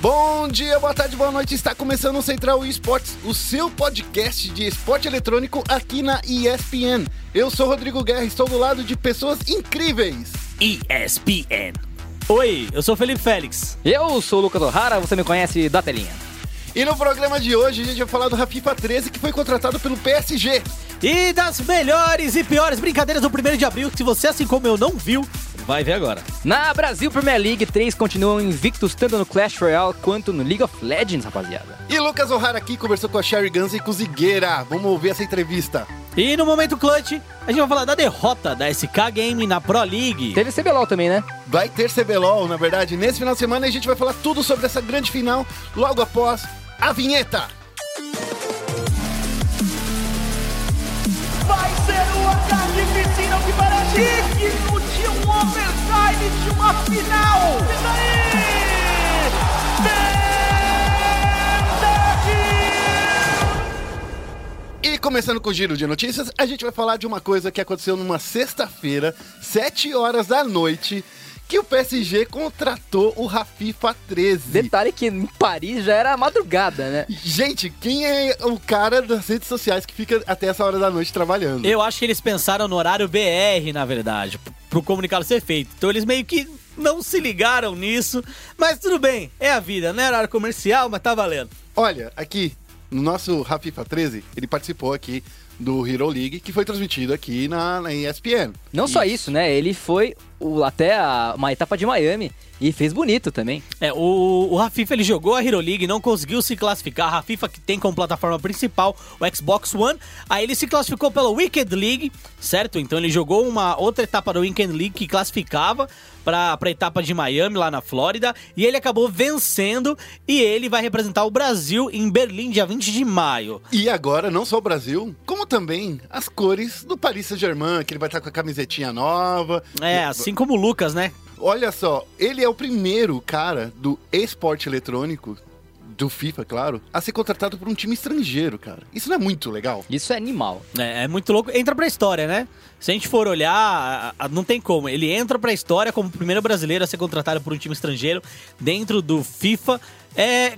Bom dia, boa tarde, boa noite. Está começando o Central Esportes, o seu podcast de esporte eletrônico aqui na ESPN. Eu sou Rodrigo Guerra e estou do lado de pessoas incríveis. ESPN. Oi, eu sou o Felipe Félix. Eu sou o Lucas O'Hara, você me conhece da telinha. E no programa de hoje a gente vai falar do Rafifa 13 que foi contratado pelo PSG. E das melhores e piores brincadeiras do 1 de abril, que se você, assim como eu, não viu, vai ver agora. Na Brasil Premier League, três continuam invictos tanto no Clash Royale quanto no League of Legends, rapaziada. E Lucas O'Hara aqui conversou com a Sherry Guns e com o Zigueira. Vamos ouvir essa entrevista. E no momento clutch, a gente vai falar da derrota da SK Game na Pro League. Teve CBLOL também, né? Vai ter CBLOL, na verdade. Nesse final de semana a gente vai falar tudo sobre essa grande final logo após a vinheta. Vai ser um ataque piscina que parece digno de um overtime de uma final. E daí? E começando com o giro de notícias, a gente vai falar de uma coisa que aconteceu numa sexta-feira, 7 horas da noite, que o PSG contratou o Rafifa 13. Detalhe que em Paris já era madrugada, né? Gente, quem é o cara das redes sociais que fica até essa hora da noite trabalhando? Eu acho que eles pensaram no horário BR, na verdade, pro comunicado ser feito. Então eles meio que não se ligaram nisso, mas tudo bem, é a vida, não é horário comercial, mas tá valendo. Olha, aqui, no nosso Rafifa 13, ele participou aqui do Hero League, que foi transmitido aqui na, na ESPN. Não só isso, né? Ele foi o- até a- uma etapa de Miami e fez bonito também. É, o, o Rafifa ele jogou a Hero League, não conseguiu se classificar. A Rafifa que tem como plataforma principal o Xbox One. Aí ele se classificou pela Weekend League, certo? Então ele jogou uma outra etapa da Weekend League que classificava para a etapa de Miami, lá na Flórida. E ele acabou vencendo e ele vai representar o Brasil em Berlim, dia 20 de maio. E agora, não só o Brasil, como também as cores do Paris Saint-Germain, que ele vai estar com a camisetinha nova. É, assim como o Lucas, né? Olha só, ele é o primeiro cara do esporte eletrônico, do FIFA, claro, a ser contratado por um time estrangeiro, cara. Isso não é muito legal? Isso é animal. É, é muito louco. Entra pra história, né? Se a gente for olhar, a- a- não tem como. Ele entra pra história como o primeiro brasileiro a ser contratado por um time estrangeiro dentro do FIFA. É,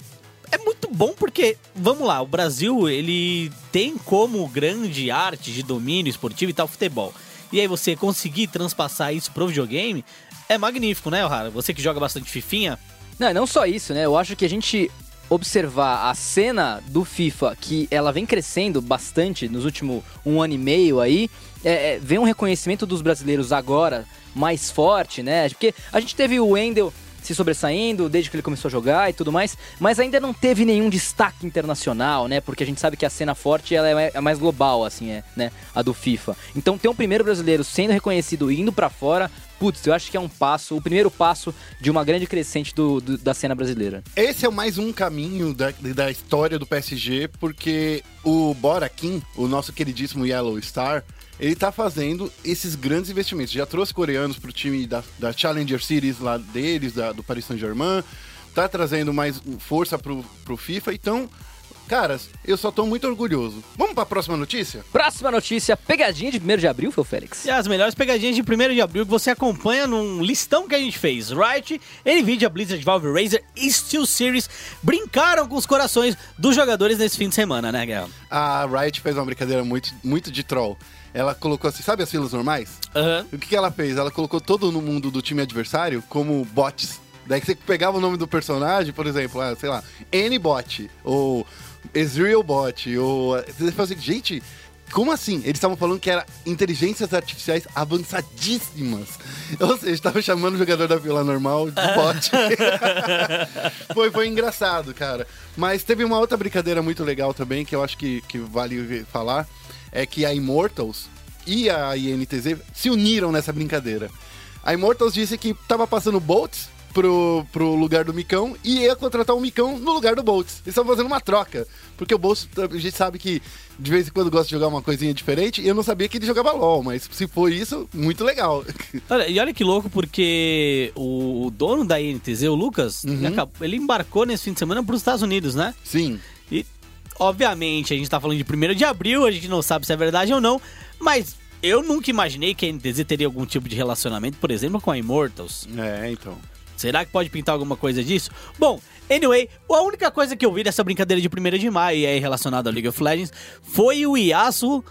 é muito bom porque, vamos lá, o Brasil, ele tem como grande arte de domínio esportivo e tal futebol. E aí você conseguir transpassar isso pro videogame é magnífico, né, O'Hara? Você que joga bastante fifinha, Não, não só isso, né? Eu acho que a gente observar a cena do FIFA, que ela vem crescendo bastante nos últimos um ano e meio aí, é, é, vem um reconhecimento dos brasileiros agora mais forte, né? Porque a gente teve o Wendel se sobressaindo desde que ele começou a jogar e tudo mais, mas ainda não teve nenhum destaque internacional, né? Porque a gente sabe que a cena forte ela é é mais global, assim, é, né? A do FIFA. Então ter um primeiro brasileiro sendo reconhecido indo pra fora, putz, eu acho que é um passo, o primeiro passo de uma grande crescente do- do- da cena brasileira. Esse é mais um caminho da, da história do PSG, porque o Bora Kim, o nosso queridíssimo Yellow Star, ele tá fazendo esses grandes investimentos. Já trouxe coreanos pro time da, da Challenger Series lá deles, da- do Paris Saint-Germain, tá trazendo mais força pro, pro FIFA. Então, caras, eu só tô muito orgulhoso. Vamos pra próxima notícia? Próxima notícia, pegadinha de 1 de abril, foi o Félix. E as melhores pegadinhas de 1 de abril que você acompanha num listão que a gente fez. Riot, Nvidia, Blizzard, Valve, Razer e Steel Series brincaram com os corações dos jogadores nesse fim de semana, né, Guerra? A Riot fez uma brincadeira muito, muito de troll. Ela colocou assim, sabe as filas normais? Aham. O que, que ela fez? Ela colocou todo no mundo do time adversário como bots. Daí você pegava o nome do personagem, por exemplo, ah, sei lá, N-bot, ou Ezreal bot, ou... Você fala assim, gente, como assim? Eles estavam falando que era inteligências artificiais avançadíssimas. Ou seja, estavam chamando o jogador da fila normal de bot. foi, foi engraçado, cara. Mas teve uma outra brincadeira muito legal também, que eu acho que, que vale falar, é que a Immortals e a INTZ se uniram nessa brincadeira. A Immortals disse que tava passando Bolts pro, pro lugar do Micão e ia contratar o Micão no lugar do Bolts. Eles estavam fazendo uma troca. Porque o Bolts, a gente sabe que de vez em quando gosta de jogar uma coisinha diferente, e eu não sabia que ele jogava LOL, mas se for isso, muito legal. Olha, e olha que louco, porque o, dono da INTZ, o Lucas, ele, acabou- ele embarcou nesse fim de semana para os Estados Unidos, né? Sim. E, obviamente, a gente tá falando de 1 de abril, a gente não sabe se é verdade ou não, mas eu nunca imaginei que a NTZ teria algum tipo de relacionamento, por exemplo, com a Immortals. É, então. Será que pode pintar alguma coisa disso? Bom, anyway, a única coisa que eu vi dessa brincadeira de 1 de maio e aí relacionada ao League of Legends foi o Yasuo,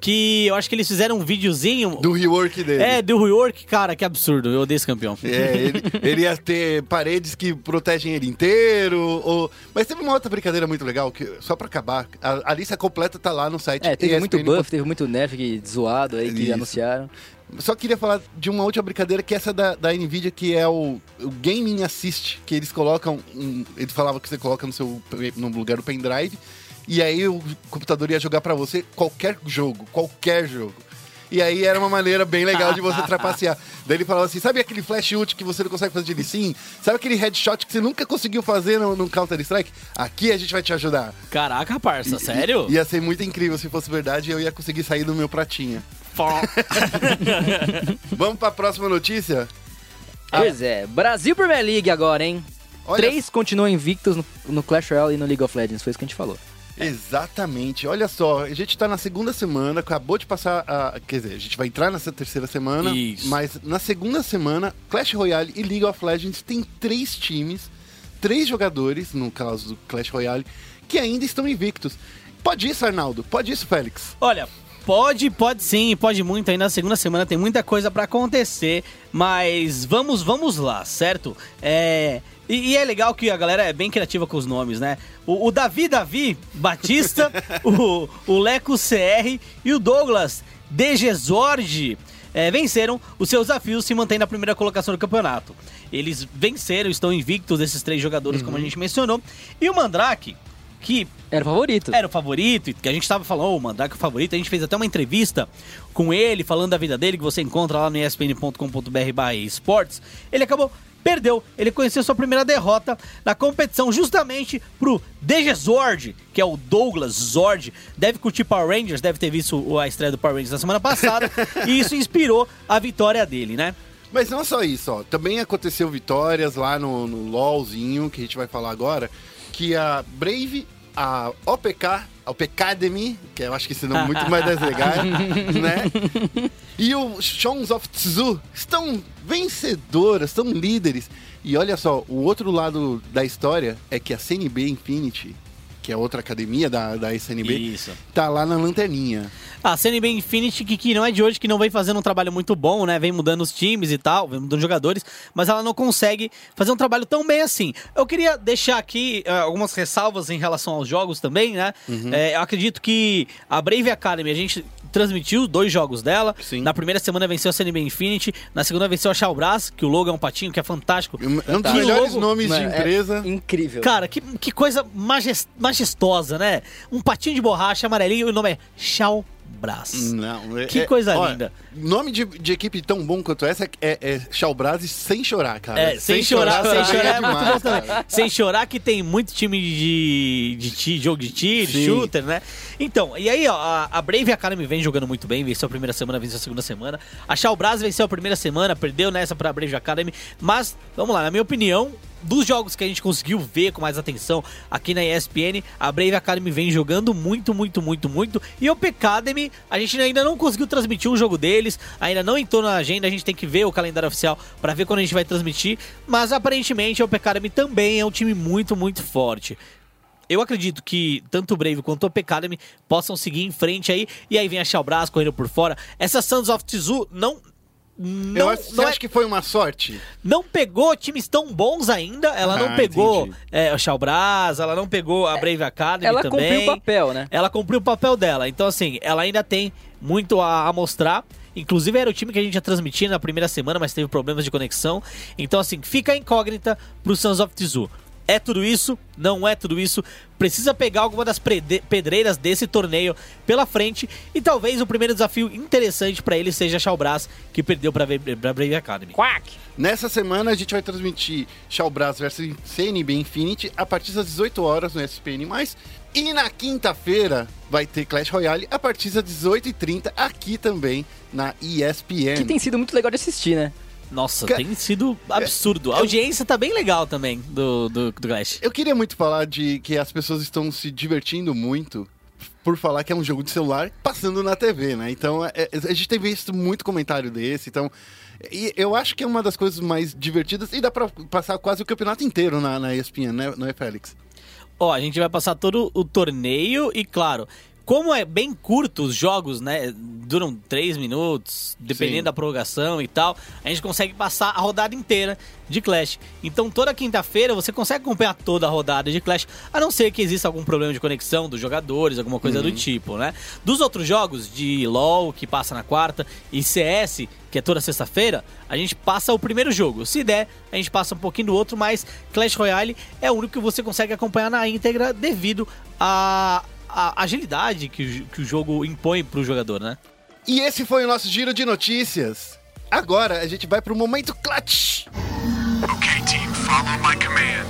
que eu acho que eles fizeram um videozinho. Do rework dele. É, do rework, cara, que absurdo. Eu odeio esse campeão. É, ele, ele ia ter paredes que protegem ele inteiro. Ou... Mas teve uma outra brincadeira muito legal, que só pra acabar, a, a lista completa tá lá no site. É, teve muito ESPN. buff, teve muito nerf que- zoado aí que Isso. anunciaram. Só queria falar de uma última brincadeira, que é essa da, da Nvidia, que é o, o Gaming Assist, que eles colocam. Um, eles falavam que você coloca no seu no lugar do pendrive, e aí o computador ia jogar pra você qualquer jogo, qualquer jogo. E aí era uma maneira bem legal de você trapacear. Daí ele falava assim: sabe aquele flash ult que você não consegue fazer de sim? Sabe aquele headshot que você nunca conseguiu fazer no, no Counter-Strike? Aqui a gente vai te ajudar. Caraca, parça, sério? Ia ser muito incrível se fosse verdade eu ia conseguir sair do meu pratinha. Vamos pra próxima notícia? Pois é, Brasil Premier League agora, hein? Olha Três continuam invictos no, no Clash Royale e no League of Legends, foi isso que a gente falou. Exatamente. Olha só, a gente tá na segunda semana, acabou de passar a. Quer dizer, a gente vai entrar nessa terceira semana. Isso. Mas na segunda semana, Clash Royale e League of Legends tem três times, três jogadores, no caso do Clash Royale, que ainda estão invictos. Pode isso, Arnaldo? Pode isso, Félix? Olha, pode, pode sim, pode muito. Ainda na segunda semana tem muita coisa pra acontecer, mas vamos, vamos lá, certo? É. E, e é legal que a galera é bem criativa com os nomes, né? O, o Davi Davi Batista, o, o Leco CR e o Douglas Degesorge é, venceram os seus desafios se mantém na primeira colocação do campeonato. Eles venceram, estão invictos esses três jogadores, como a gente mencionou. E o Mandrake, que Era o favorito. era o favorito, e que a gente tava falando, ô, o Mandrake é o favorito, a gente fez até uma entrevista com ele, falando da vida dele, que você encontra lá no espn.com.br esportes. Ele acabou, perdeu, ele conheceu sua primeira derrota na competição justamente pro DG Zord, que é o Douglas Zord, deve curtir Power Rangers, deve ter visto a estreia do Power Rangers na semana passada, e isso inspirou a vitória dele, né? Mas não só isso, ó. Também aconteceu vitórias lá no, no LOLzinho, que a gente vai falar agora, que a Brave, a OPK, a OPK Academy, que eu acho que esse nome é muito mais deslegar, né? E o Sons of Tzu estão vencedoras, estão líderes. E olha só, o outro lado da história é que a CNB Infinity, que é outra academia da, da SNB, Isso. tá lá na lanterninha. A CNB Infinity, que, que não é de hoje, que não vem fazendo um trabalho muito bom, né? Vem mudando os times e tal, vem mudando jogadores, mas ela não consegue fazer um trabalho tão bem assim. Eu queria deixar aqui eh, algumas ressalvas em relação aos jogos também, né? Eh, eu acredito que a Brave Academy, a gente transmitiu dois jogos dela. Sim. Na primeira semana venceu a CNB Infinity, na segunda venceu a Shaobras, que o logo é um patinho, que é fantástico. Um um dos melhores logo- nomes de é empresa. incrível. Cara, que, que coisa majes- majestosa, né? Um patinho de borracha amarelinho e o nome é Shaobras. Não, é- Que é- coisa ó, linda. Nome de, de equipe tão bom quanto essa é, é Chalbras sem chorar, cara. É, sem, chorar, sem chorar é muito bom cara. também. Sem chorar que tem muito time de, de, jogo de tiro, Sim. shooter, né? Então, e aí, ó, a, Brave Academy vem jogando muito bem, venceu a primeira semana, venceu a segunda semana. A Shalbras venceu a primeira semana, perdeu nessa pra Brave Academy, mas, vamos lá, na minha opinião, dos jogos que a gente conseguiu ver com mais atenção aqui na ESPN, a Brave Academy vem jogando muito, muito, muito, muito. E o Academy, a gente ainda não conseguiu transmitir um jogo deles, ainda não entrou na agenda, a gente tem que ver o calendário oficial pra ver quando a gente vai transmitir. Mas aparentemente a Academy também é um time muito, muito forte. Eu acredito que tanto o Brave quanto o Academy possam seguir em frente aí. E aí vem a Shalbras correndo por fora. Essa Sons of Tzu não. Eu Não, acho, você não, é- acha que foi uma sorte? não pegou times tão bons ainda. Ela não Ah, pegou entendi. é, o Shalbras, ela não pegou a Brave Academy Ela também. cumpriu o papel, né? Ela cumpriu o papel dela. Então, assim, ela ainda tem muito a, a mostrar. Inclusive, era o time que a gente ia transmitir na primeira semana, mas teve problemas de conexão. Então, assim, fica a incógnita pro Sons of Tzu. É tudo isso? Não é tudo isso? Precisa pegar alguma das pedreiras desse torneio pela frente. E talvez o primeiro desafio interessante pra ele seja a Shalbras, que perdeu pra, Ve- pra Brave Academy. Quack! Nessa semana a gente vai transmitir Chalbras versus CNB Infinity a partir das 18 horas no SPN+. E na quinta-feira vai ter Clash Royale a partir das 18h30 aqui também na ESPN. Que tem sido muito legal de assistir, né? Nossa, Ca- tem sido absurdo. A audiência tá bem legal também do, do, do Clash. Eu queria muito falar de que as pessoas estão se divertindo muito por falar que é um jogo de celular passando na TV, né? Então, é- é- a gente tem visto muito comentário desse, então E eu acho que é uma das coisas mais divertidas e dá pra passar quase o campeonato inteiro na, na ESPN, né, não é, Félix? Ó, a gente vai passar todo o torneio e, claro, como é bem curto os jogos, né? Duram 3 minutos, dependendo Sim. da prorrogação e tal, a gente consegue passar a rodada inteira de Clash. Então toda quinta-feira você consegue acompanhar toda a rodada de Clash, a não ser que exista algum problema de conexão dos jogadores, alguma coisa do tipo, né? Dos outros jogos de LoL, que passa na quarta, e CS, que é toda sexta-feira, a gente passa o primeiro jogo. Se der, a gente passa um pouquinho do outro, mas Clash Royale é o único que você consegue acompanhar na íntegra devido à à agilidade que, o- que o jogo impõe pro jogador, né? E esse foi o nosso giro de notícias. Agora a gente vai pro momento clutch. Okay, team, follow my command.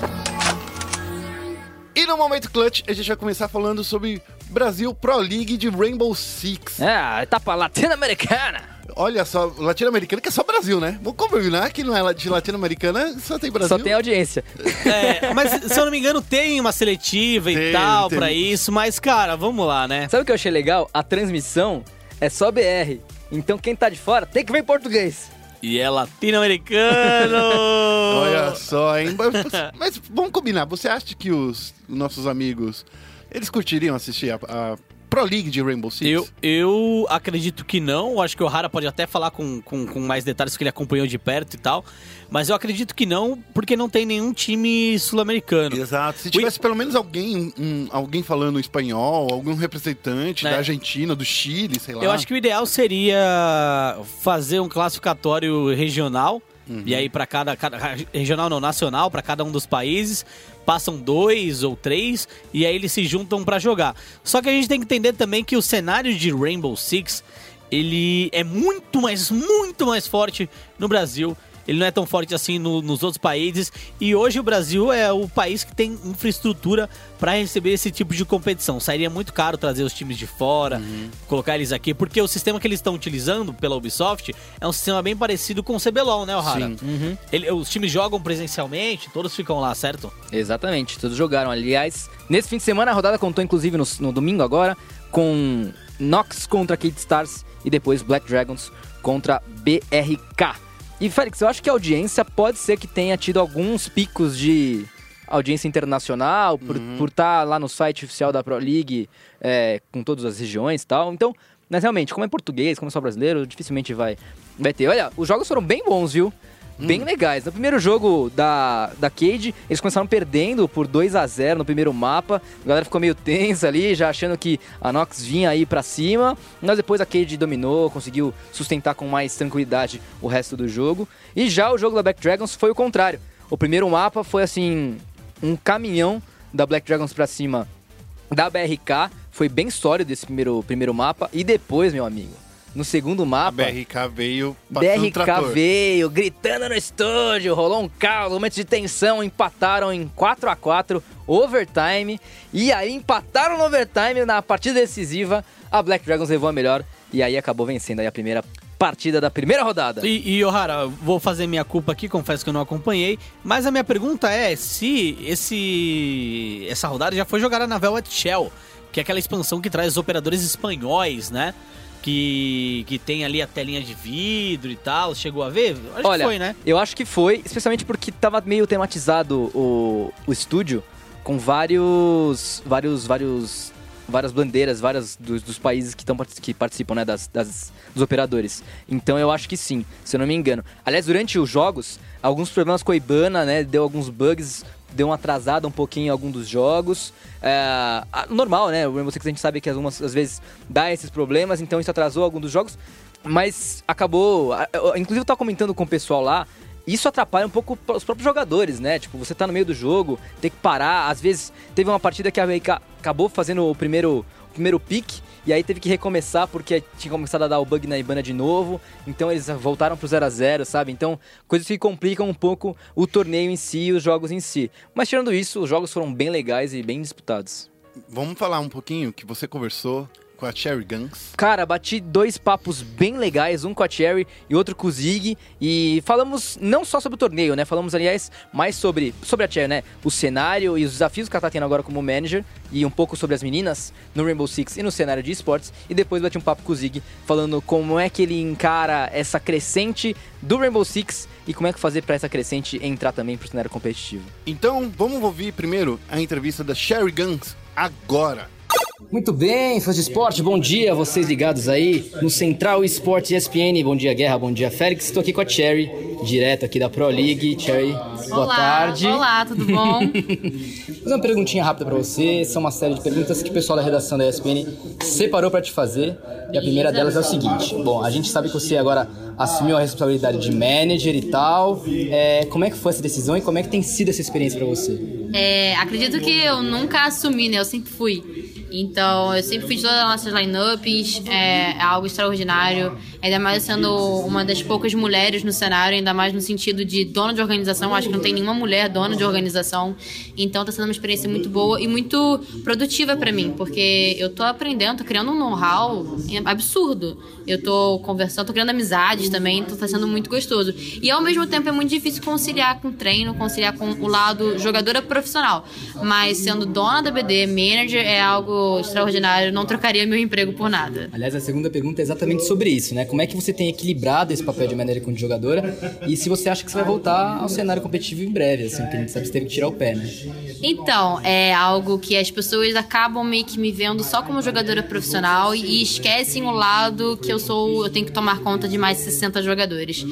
E no momento clutch a gente vai começar falando sobre Brasil Pro League de Rainbow Six. É, a etapa latino-americana. Olha só, latino-americana que é só Brasil, né? Vamos combinar que não é de latino-americana, só tem Brasil. Só tem audiência. É, mas se eu não me engano, tem uma seletiva e Tem, tal tem. pra isso, mas, cara, vamos lá, né? Sabe o que eu achei legal? A transmissão é só BR. Então quem tá de fora tem que ver em português. E é latino-americano! Olha só, hein? Mas, mas vamos combinar, você acha que os nossos amigos, eles curtiriam assistir a, a Pro League de Rainbow Six? Eu, eu acredito que não. Eu acho que o Hara pode até falar com, com, com mais detalhes que ele acompanhou de perto e tal. Mas eu acredito que não, porque não tem nenhum time sul-americano. Exato. Se tivesse pelo menos alguém, um- alguém falando espanhol, algum representante É. da Argentina, do Chile, sei lá. Eu acho que o ideal seria fazer um classificatório regional. Uhum. E aí, para cada, cada. Regional não, nacional, para cada um dos países. Passam dois ou três. E aí eles se juntam para jogar. Só que a gente tem que entender também que o cenário de Rainbow Six. Ele é muito mais, muito mais forte no Brasil. Ele não é tão forte assim no- nos outros países. E hoje o Brasil é o país que tem infraestrutura para receber esse tipo de competição. Sairia muito caro trazer os times de fora, colocar eles aqui, porque o sistema que eles estão utilizando pela Ubisoft é um sistema bem parecido com o CBLOL, né, O'Hara? Sim. Ele- os times jogam presencialmente, todos ficam lá, certo? Exatamente, todos jogaram. Aliás, nesse fim de semana a rodada contou inclusive no, no domingo agora com Nox contra Kid Stars e depois Black Dragons contra BRK. E Félix, eu acho que a audiência pode ser que tenha tido alguns picos de audiência internacional por estar lá no site oficial da Pro League é, com todas as regiões e tal. Então, mas realmente, como é português, como é só brasileiro, dificilmente vai, vai ter. Olha, os jogos foram bem bons, viu? Bem legais. No primeiro jogo da, da Cade, eles começaram perdendo por 2 a 0 no primeiro mapa. A galera ficou meio tensa ali, já achando que a Nox vinha aí pra cima. Mas depois a Cade dominou, conseguiu sustentar com mais tranquilidade o resto do jogo. E já o jogo da Black Dragons foi o contrário. O primeiro mapa foi assim, um caminhão da Black Dragons pra cima da BRK. Foi bem sólido esse primeiro, primeiro mapa. E depois, meu amigo, no segundo A mapa. BRK veio BRK trator. veio gritando no estúdio, rolou um caos, momentos de tensão, empataram em 4 a 4 overtime. E aí empataram no overtime na partida decisiva. A Black Dragons levou a melhor e aí acabou vencendo aí a primeira partida da primeira rodada. E, e O'Hara, vou fazer minha culpa aqui, confesso que eu não acompanhei. Mas a minha pergunta é se esse essa rodada já foi jogada na Velvet Shell, que é aquela expansão que traz os operadores espanhóis, né? Que, que tem ali a telinha de vidro e tal. Chegou a ver? Acho Olha, que foi, né? eu acho que foi, especialmente porque tava meio tematizado o, o estúdio com vários, vários, vários, várias bandeiras, várias dos, dos países que, tão, que participam, né, das, das- dos operadores. Então eu acho que sim, se eu não me engano. Aliás, durante os jogos, alguns problemas com a Ibana, né, deu alguns bugs, deu uma atrasada um pouquinho em algum dos jogos. É, normal, né, o Rainbow Six a gente sabe que algumas às vezes dá esses problemas, então isso atrasou algum dos jogos. Mas acabou. Inclusive, eu tava comentando com o pessoal lá. Isso atrapalha um pouco os próprios jogadores, né? Tipo, você tá no meio do jogo, tem que parar. Às vezes, teve uma partida que a BK acabou fazendo o primeiro, primeiro pique. E aí teve que recomeçar porque tinha começado a dar o bug na Ibana de novo. Então eles voltaram pro 0 a 0 sabe? Então, coisas que complicam um pouco o torneio em si e os jogos em si. Mas tirando isso, os jogos foram bem legais e bem disputados. Vamos falar um pouquinho que você conversou com a Cherry Guns? Cara, bati dois papos bem legais, um com a Cherry e outro com o Zig. E falamos não só sobre o torneio, né? Falamos, aliás, mais sobre, sobre a Cherry, né? O cenário e os desafios que ela tá tendo agora como manager. E um pouco sobre as meninas no Rainbow Six e no cenário de esportes. E depois bati um papo com o Zig, falando como é que ele encara essa crescente do Rainbow Six e como é que fazer pra essa crescente entrar também pro cenário competitivo. Então, vamos ouvir primeiro a entrevista da Cherry Guns agora. Muito bem, fãs de esporte, bom dia, vocês ligados aí no Central Esporte ESPN. Bom dia, Guerra, bom dia, Félix. Estou aqui com a Cherry, direto aqui da Pro League. Cherry, boa Olá, tarde. Olá, tudo bom? Vou fazer uma perguntinha rápida pra você. São uma série de perguntas que o pessoal da redação da ESPN separou pra te fazer. E a primeira delas é o seguinte: Bom, a gente sabe que você agora assumiu a responsabilidade de manager e tal. É, como é que foi essa decisão e como é que tem sido essa experiência pra você? É, acredito que eu nunca assumi, né? Eu sempre fui. Então, eu sempre fiz todas as nossas lineups, é, é algo extraordinário. Ainda mais sendo uma das poucas mulheres no cenário, ainda mais no sentido de dona de organização. Acho que não tem nenhuma mulher dona de organização. Então, tá sendo uma experiência muito boa e muito produtiva pra mim, porque eu tô aprendendo, tô criando um know-how absurdo. Eu tô conversando, tô criando amizades também, então tá sendo muito gostoso. E ao mesmo tempo é muito difícil conciliar com o treino, conciliar com o lado jogadora profissional. Mas sendo dona da BD, manager, é algo extraordinário. Não trocaria meu emprego por nada. Aliás, a segunda pergunta é exatamente sobre isso, né? Como é que você tem equilibrado esse papel de manager com de jogadora e se você acha que você vai voltar ao cenário competitivo em breve, assim, porque a gente sabe que você teve que tirar o pé, né? Então, é algo que as pessoas acabam meio que me vendo só como jogadora profissional e esquecem o lado que eu sou, eu tenho que tomar conta de mais de 60 jogadores.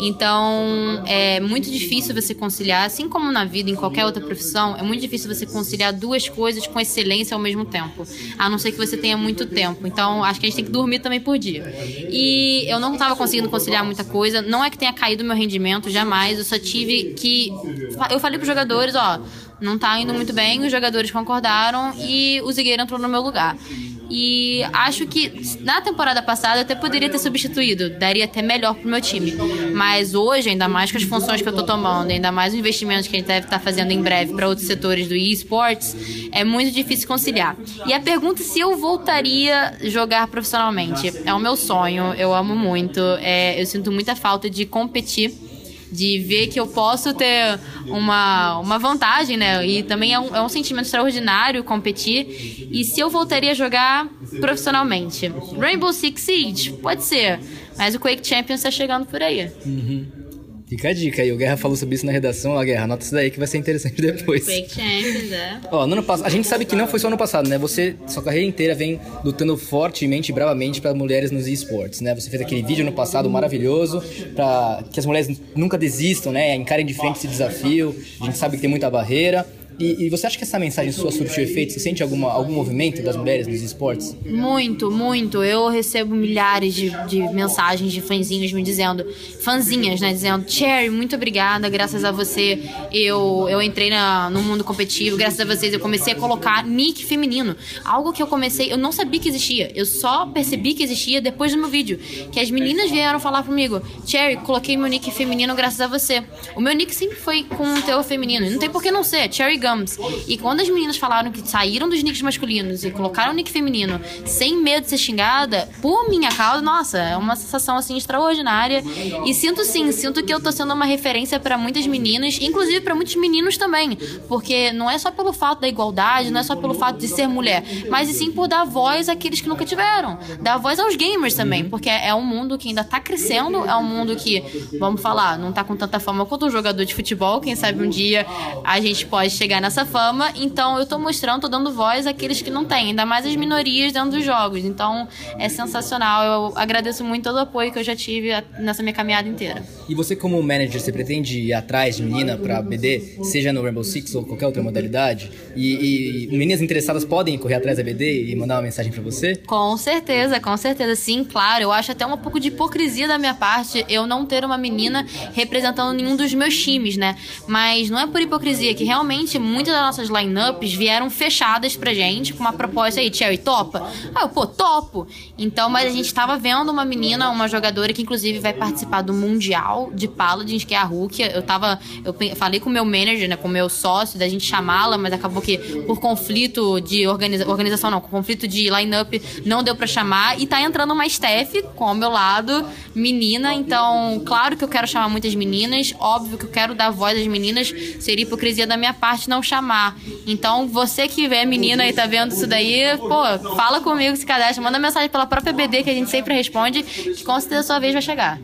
Então, é muito difícil você conciliar, assim como na vida, em qualquer outra profissão, é muito difícil você conciliar duas coisas com excelência ao mesmo tempo. A não ser que você tenha muito tempo. Então, acho que a gente tem que dormir também por dia. E eu não estava conseguindo conciliar muita coisa. Não é que tenha caído meu rendimento, jamais. Eu só tive que. Eu falei pros jogadores, ó, não tá indo muito bem, os jogadores concordaram e o Zigueira entrou no meu lugar. E acho que na temporada passada eu até poderia ter substituído, daria até melhor pro meu time. Mas hoje, ainda mais com as funções que eu tô tomando, ainda mais os investimentos que a gente deve estar fazendo em breve para outros setores do eSports, é muito difícil conciliar. E a pergunta se eu voltaria jogar profissionalmente é o meu sonho, eu amo muito, é, eu sinto muita falta de competir de ver que eu posso ter uma, uma vantagem, né? E também é um, é um sentimento extraordinário competir. E se eu voltaria a jogar profissionalmente? Rainbow Six Siege? Pode ser. Mas o Quake Champions tá chegando por aí. Fica a dica aí, o Guerra falou sobre isso na redação, ó, Guerra, anota isso daí que vai ser interessante depois. Quake Champions, é. Ó, no ano passado, a gente sabe que não foi só no passado, né? Você, sua carreira inteira vem lutando fortemente e bravamente para mulheres nos esportes, né? Você fez aquele vídeo no passado maravilhoso para que as mulheres nunca desistam, né? Encarem de frente esse desafio. A gente sabe que tem muita barreira. E, e você acha que essa mensagem sua surtiu efeito? Você sente alguma, algum movimento das mulheres nos esportes? Muito, muito. Eu recebo milhares de, de mensagens de fãzinhos me dizendo, fãzinhas, né? Dizendo, Cherry, muito obrigada, graças a você eu, eu entrei na, no mundo competitivo, graças a vocês eu comecei a colocar nick feminino. Algo que eu comecei, eu não sabia que existia, eu só percebi que existia depois do meu vídeo. Que as meninas vieram falar comigo, Cherry, coloquei meu nick feminino graças a você. O meu nick sempre foi com um teor feminino, não tem por que não ser, Cherry Gums. E quando as meninas falaram que saíram dos nicks masculinos e colocaram o nick feminino sem medo de ser xingada, por minha causa, nossa, é uma sensação assim extraordinária. E sinto sim, sinto que eu tô sendo uma referência para muitas meninas, inclusive para muitos meninos também, porque não é só pelo fato da igualdade, não é só pelo fato de ser mulher, mas e sim por dar voz àqueles que nunca tiveram, dar voz aos gamers também, porque é um mundo que ainda tá crescendo, é um mundo que, vamos falar, não tá com tanta fama quanto um jogador de futebol, quem sabe um dia a gente pode chegar nessa fama, então eu tô mostrando, tô dando voz àqueles que não têm, ainda mais as minorias dentro dos jogos. Então é sensacional. Eu agradeço muito todo o apoio que eu já tive nessa minha caminhada inteira. E você, como manager, você pretende ir atrás de menina pra BD, seja no Rainbow Six ou qualquer outra modalidade? E, e meninas interessadas podem correr atrás da BD e mandar uma mensagem pra você? Com certeza, com certeza. Sim, claro. Eu acho até um pouco de hipocrisia da minha parte eu não ter uma menina representando nenhum dos meus times, né? Mas não é por hipocrisia, que realmente muitas das nossas lineups vieram fechadas pra gente com uma proposta aí, Cherry, topa? Ah, eu, pô, topo. Então, mas a gente tava vendo uma menina, uma jogadora que inclusive vai participar do Mundial oficial de Paladins, que é a Rukia. Eu tava. Eu falei com o meu manager, né? Com o meu sócio, da gente chamá-la, mas acabou que por conflito de organiza, organização, não, com conflito de line-up, não deu pra chamar. E tá entrando uma staff com ao meu lado, menina. Então, claro que eu quero chamar muitas meninas. Óbvio que eu quero dar voz às meninas. Seria hipocrisia da minha parte não chamar. Então, você que é menina e tá vendo isso daí, pô, fala comigo, se cadastra, manda mensagem pela própria BD que a gente sempre responde, que com certeza a sua vez vai chegar.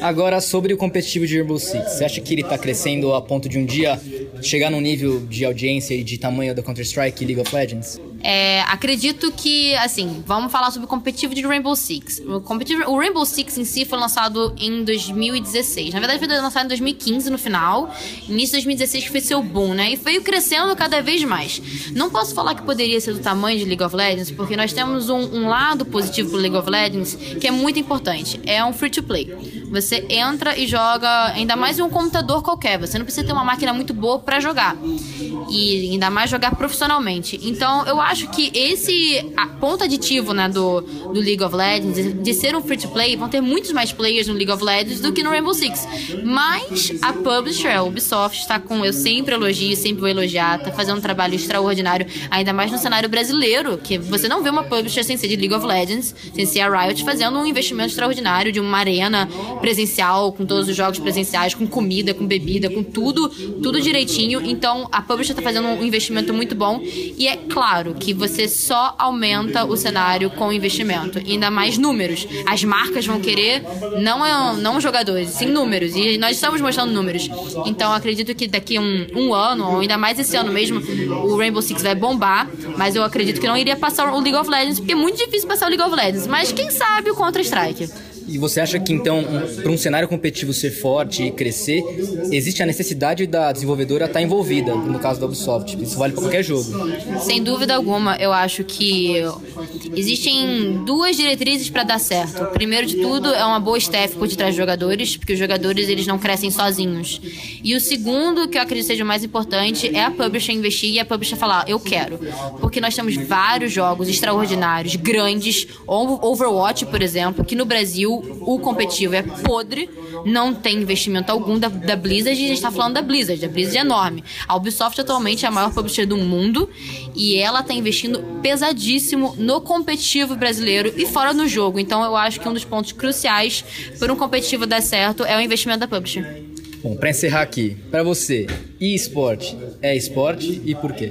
Agora, sobre o competitivo de Rainbow Six, você acha que ele tá crescendo a ponto de um dia chegar num nível de audiência e de tamanho da Counter-Strike e League of Legends? É, acredito que, assim, vamos falar sobre o competitivo de Rainbow Six. O, competitivo, o Rainbow Six em si foi lançado em 2016. Na verdade, foi lançado em 2015 no final. Início de 2016 que foi seu boom, né? E veio crescendo cada vez mais. Não posso falar que poderia ser do tamanho de League of Legends, porque nós temos um, um lado positivo pro League of Legends que é muito importante. É um free to play. Você entra e joga, ainda mais em um computador qualquer. Você não precisa ter uma máquina muito boa pra jogar. E ainda mais jogar profissionalmente. Então, eu acho que esse ponto aditivo, né, do, do League of Legends, de- ser um free to play, vão ter muitos mais players no League of Legends do que no Rainbow Six. Mas a publisher, a Ubisoft, está com, eu sempre elogio, sempre vou elogiar, tá fazendo um trabalho extraordinário, ainda mais no cenário brasileiro, que você não vê uma publisher sem ser de League of Legends, sem ser a Riot, fazendo um investimento extraordinário de uma arena presencial, com todos os jogos presenciais, com comida, com bebida, com tudo, tudo direitinho. Então, a publisher tá fazendo um investimento muito bom. E é claro que você só aumenta o cenário com investimento. Ainda mais números. As marcas vão querer, não, é, não jogadores, sim números. E nós estamos mostrando números. Então, acredito que daqui um, um ano, ou ainda mais esse ano mesmo, o Rainbow Six vai bombar. Mas eu acredito que não iria passar o League of Legends, porque é muito difícil passar o League of Legends. Mas quem sabe o Counter-Strike. E você acha que então, para um cenário competitivo ser forte e crescer, existe a necessidade da desenvolvedora estar envolvida, no caso da Ubisoft? Isso vale para qualquer jogo. Sem dúvida alguma, eu acho que existem duas diretrizes para dar certo. Primeiro de tudo é uma boa staff por detrás dos jogadores, porque os jogadores eles não crescem sozinhos. E o segundo, que eu acredito seja o mais importante, é a publisher investir e a publisher falar, eu quero. Porque nós temos vários jogos extraordinários, grandes, Overwatch, por exemplo, que no Brasil o competitivo é podre, não tem investimento algum da, da Blizzard, e a gente tá falando da Blizzard, a Blizzard é enorme. A Ubisoft atualmente é a maior publisher do mundo e ela tá investindo pesadíssimo no competitivo brasileiro e fora no jogo. Então eu acho que um dos pontos cruciais para um competitivo dar certo é o investimento da publisher. Bom, para encerrar aqui, para você, e-sport é esporte e por quê?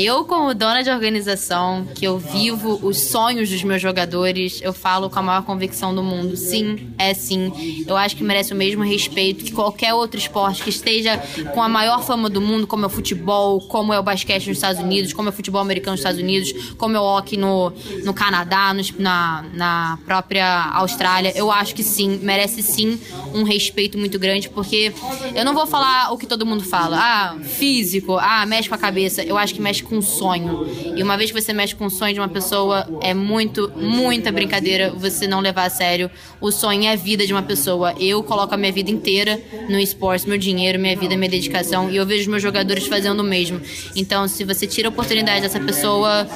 Eu, como dona de organização, que eu vivo os sonhos dos meus jogadores, eu falo com a maior convicção do mundo. Sim, é sim. Eu acho que merece o mesmo respeito que qualquer outro esporte que esteja com a maior fama do mundo, como é o futebol, como é o basquete nos Estados Unidos, como é o futebol americano nos Estados Unidos, como é o hockey no, no Canadá, nos- na, na própria Austrália. Eu acho que sim, merece sim um respeito muito grande, porque eu não vou falar o que todo mundo fala. Ah, físico, ah, mexe com a cabeça. Eu acho que mexe com o sonho. E uma vez que você mexe com o sonho de uma pessoa, é muito, muita brincadeira você não levar a sério. O sonho é a vida de uma pessoa. Eu coloco a minha vida inteira no esporte, meu dinheiro, minha vida, minha dedicação. E eu vejo os meus jogadores fazendo o mesmo. Então, se você tira a oportunidade dessa pessoa,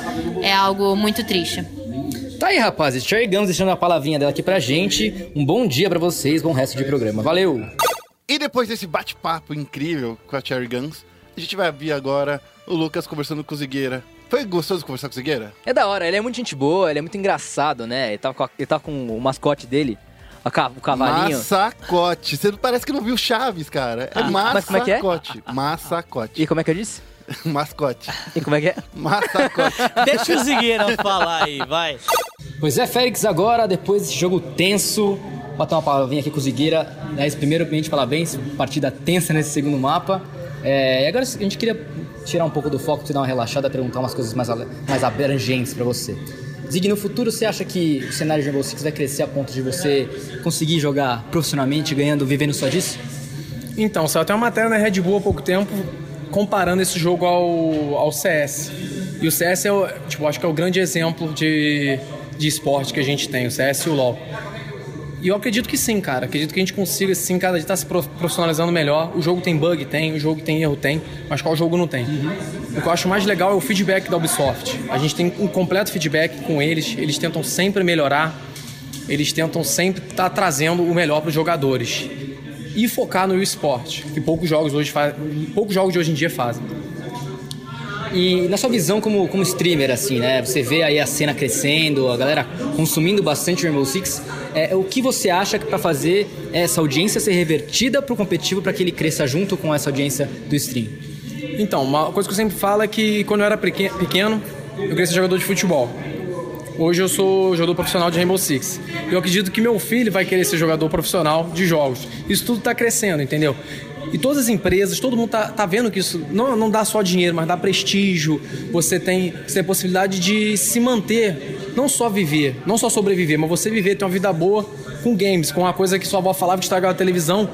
é algo muito triste. Tá aí, rapazes. Cherry Guns deixando a palavrinha dela aqui pra gente. Um bom dia pra vocês, bom resto de programa. Valeu! E depois desse bate-papo incrível com a Cherry Guns, a gente vai ver agora o Lucas conversando com o Zigueira. Foi gostoso conversar com o Zigueira? É da hora, ele é muito gente boa, ele é muito engraçado, né? Ele tá com, a- ele tá com o mascote dele, a o cavalinho. Massacote. Você parece que não viu Chaves, cara. É Ah, mas como é que é? massacote. Massacote. E como é que eu disse? Mascote. E como é que é? Massacote. Deixa o Zigueira falar aí, vai. Pois é, Félix, agora, depois desse jogo tenso, bater uma palavrinha aqui com o Zigueira. Aliás, primeiramente, parabéns, partida tensa nesse segundo mapa. É, e agora a gente queria tirar um pouco do foco, te dar uma relaxada, perguntar umas coisas mais, mais abrangentes pra você. Zig, no futuro você acha que o cenário de Rainbow Six vai crescer a ponto de você conseguir jogar profissionalmente, ganhando, vivendo só disso? Então, saiu até uma matéria na Red Bull há pouco tempo comparando esse jogo ao, ao CS. E o CS é, tipo, acho que é o grande exemplo de, de esporte que a gente tem, o CS e o LoL. E eu acredito que sim, cara. Acredito que a gente consiga, sim, cada dia estar se prof- profissionalizando melhor. O jogo tem bug? Tem. O jogo tem erro? Tem. Mas qual jogo não tem? O que eu acho mais legal é o feedback da Ubisoft. A gente tem um completo feedback com eles. Eles tentam sempre melhorar. Eles tentam sempre estar trazendo o melhor para os jogadores. e focar no esporte, que poucos jogos hoje fa- poucos jogos de hoje em dia fazem. E na sua visão como, como streamer, assim, né? Você vê aí a cena crescendo, a galera consumindo bastante Rainbow Six. É, o que você acha que para fazer essa audiência ser revertida pro competitivo para que ele cresça junto com essa audiência do stream? Então, uma coisa que eu sempre falo é que quando eu era peque- pequeno, eu queria ser jogador de futebol. Hoje eu sou jogador profissional de Rainbow Six. Eu acredito que meu filho vai querer ser jogador profissional de jogos. Isso tudo está crescendo, entendeu? E todas as empresas, todo mundo tá, tá vendo que isso não, não dá só dinheiro, mas dá prestígio. Você tem, você tem a possibilidade de se manter, não só viver, não só sobreviver, mas você viver, ter uma vida boa com games, com uma coisa que sua avó falava que estragava a televisão.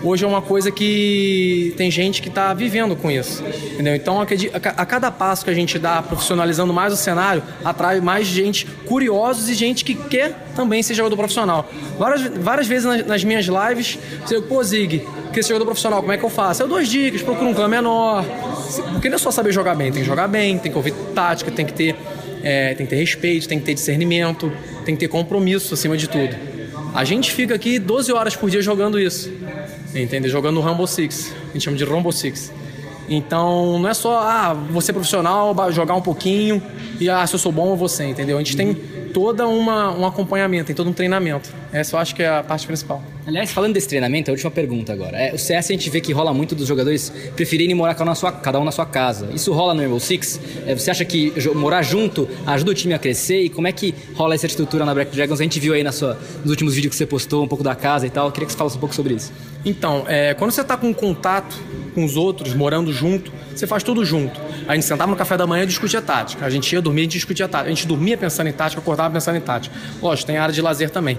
Hoje é uma coisa que tem gente que está vivendo com isso, entendeu? Então, a ca- a cada passo que a gente dá profissionalizando mais o cenário, atrai mais gente curiosos e gente que quer também ser jogador profissional. Várias, várias vezes nas, minhas lives, você, pô, Zig, quer ser jogador profissional, como é que eu faço? Eu dou as dicas, procuro um clã menor. Porque não é só saber jogar bem, tem que jogar bem, tem que ouvir tática, tem que ter, é, tem que ter respeito, tem que ter discernimento, tem que ter compromisso acima de tudo. A gente fica aqui 12 horas por dia jogando isso. Entendeu? Jogando Rumble Six. A gente chama de Rumble Six. Então, não é só, ah, você é profissional, jogar um pouquinho e, ah, se eu sou bom, eu vou ser, entendeu? A gente tem toda uma, um acompanhamento, tem todo um treinamento. Essa eu acho que é a parte principal. Aliás, falando desse treinamento, a última pergunta agora. É, o CS a gente vê que rola muito dos jogadores preferirem morar cada um na sua, cada um na sua casa. Isso rola no Rainbow Six? É, você acha que morar junto ajuda o time a crescer? E como é que rola essa estrutura na Black Dragons? A gente viu aí na sua, nos últimos vídeos que você postou um pouco da casa e tal. Eu queria que você falasse um pouco sobre isso. Então, é, quando você está com contato com os outros, morando junto, você faz tudo junto. A gente sentava no café da manhã e discutia tática. A gente ia dormir e discutia tática. A gente dormia pensando em tática, acordava pensando em tática. Lógico, tem área de lazer também.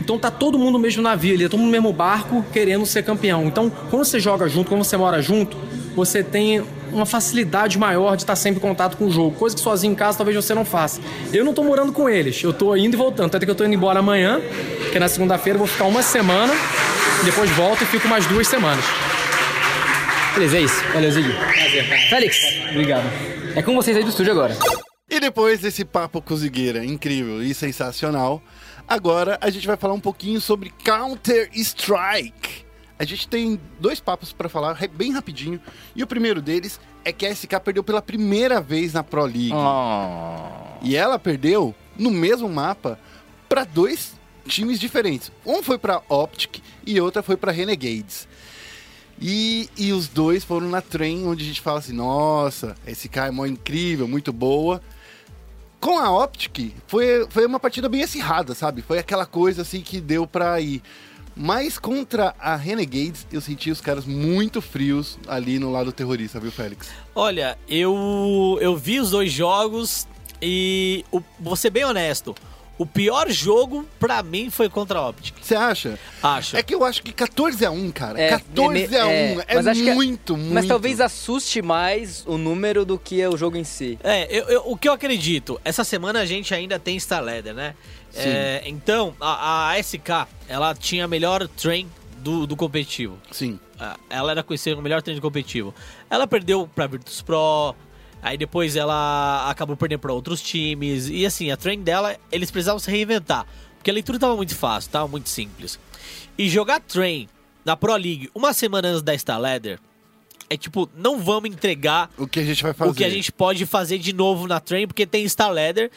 Então tá todo mundo no mesmo navio ali, todo mundo no mesmo barco querendo ser campeão. Então, quando você joga junto, quando você mora junto, você tem uma facilidade maior de estar sempre em contato com o jogo, coisa que sozinho em casa talvez você não faça. Eu não tô morando com eles, eu tô indo e voltando, até que eu tô indo embora amanhã, que na segunda-feira, vou ficar uma semana, depois volto e fico mais duas semanas. Beleza, é isso. Valeu, Zig. Félix, obrigado. É com vocês aí do estúdio agora. E depois desse papo com Zigueira incrível e sensacional, agora a gente vai falar um pouquinho sobre Counter-Strike. A gente tem dois papos pra falar bem rapidinho. E o primeiro deles é que a SK perdeu pela primeira vez na Pro League. E ela perdeu no mesmo mapa pra dois times diferentes. Um foi pra Optic e outra foi pra Renegades. E, e os dois foram na trem, onde a gente fala assim: nossa, esse cara é mó incrível, muito boa. Com a Optic, foi, foi uma partida bem acirrada, sabe? Foi aquela coisa assim que deu pra ir. Mas contra a Renegades, eu senti os caras muito frios ali no lado terrorista, viu, Félix? Olha, eu eu vi os dois jogos e o, vou ser bem honesto. O pior jogo pra mim foi contra a Optic. Você acha? Acho. É que eu acho que 14 a 1 cara. É, 14 a 1 é, é, mas acho que é- muito, muito. Mas talvez assuste mais o número do que o jogo em si. É, eu- eu- o que eu acredito, essa semana a gente ainda tem Star Leather, né? É, então, a, a SK, ela tinha a melhor train do, do competitivo. Sim. Ah, Ela era conhecida como melhor treino competitivo. Ela perdeu pra Virtus Pro, aí depois ela acabou perdendo pra outros times. E assim, a train dela, eles precisavam se reinventar. Porque a leitura tava muito fácil, tava muito simples. E jogar train na Pro League uma semana antes da Star Leather é tipo, não vamos entregar O que a gente vai fazer? o que a gente pode fazer de novo na train, porque tem Star Leather.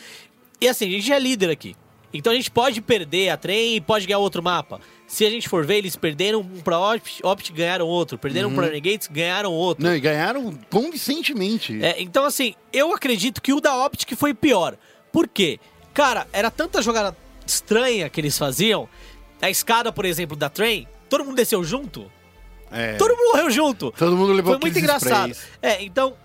E assim, a gente é líder aqui. Então a gente pode perder a train e pode ganhar outro mapa. Se a gente for ver, eles perderam um pra Opt, Opt ganharam outro. Perderam um pra Renegades, ganharam outro. Não, e ganharam convincentemente. É, então, assim, eu acredito que o da Optic foi pior. Por quê? Cara, era tanta jogada estranha que eles faziam. A escada, por exemplo, da Train, todo mundo desceu junto. É. Todo mundo morreu junto. Todo mundo levou Foi muito engraçado. sprays. É, então,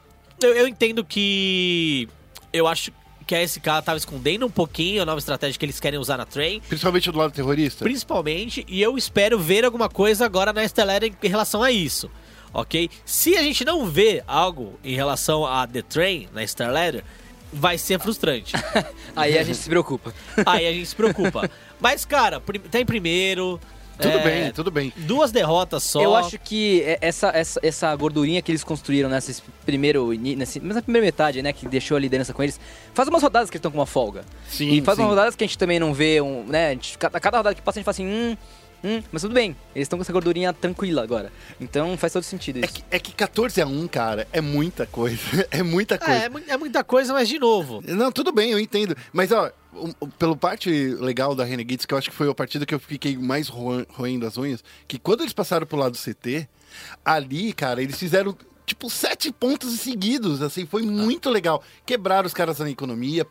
eu, eu entendo que. Eu acho que a SK tava escondendo um pouquinho a nova estratégia que eles querem usar na Train. Principalmente do lado terrorista. Principalmente, e eu espero ver alguma coisa agora na Stellar em relação a isso. Ok? Se a gente não vê algo em relação a The Train na Star Ladder, vai ser frustrante. Aí a gente se preocupa. Aí a gente se preocupa. Mas, cara, tá em primeiro. Tudo é, bem, tudo bem. Duas derrotas só. Eu acho que é- essa, essa, essa gordurinha que eles construíram nessa primeiro, nessa primeira metade, né, que deixou a liderança com eles, faz umas rodadas que eles estão com uma folga. Sim, e faz sim. umas rodadas que a gente também não vê, um, né, a, gente, cada, cada rodada que passa a gente fala assim, hum, Hum, mas tudo bem, eles estão com essa gordurinha tranquila agora. Então faz todo sentido É isso. que, é que 14 a 1, cara, é muita coisa. É muita É, coisa. é, é muita coisa, mas de novo. Não, tudo bem, eu entendo. Mas, ó, um- pelo parte legal da Renegades, que eu acho que foi a partida que eu fiquei mais roendo as unhas, que quando eles passaram pro lado do CT, ali, cara, eles fizeram, tipo, sete pontos seguidos, assim, foi muito legal. Quebraram os caras na economia,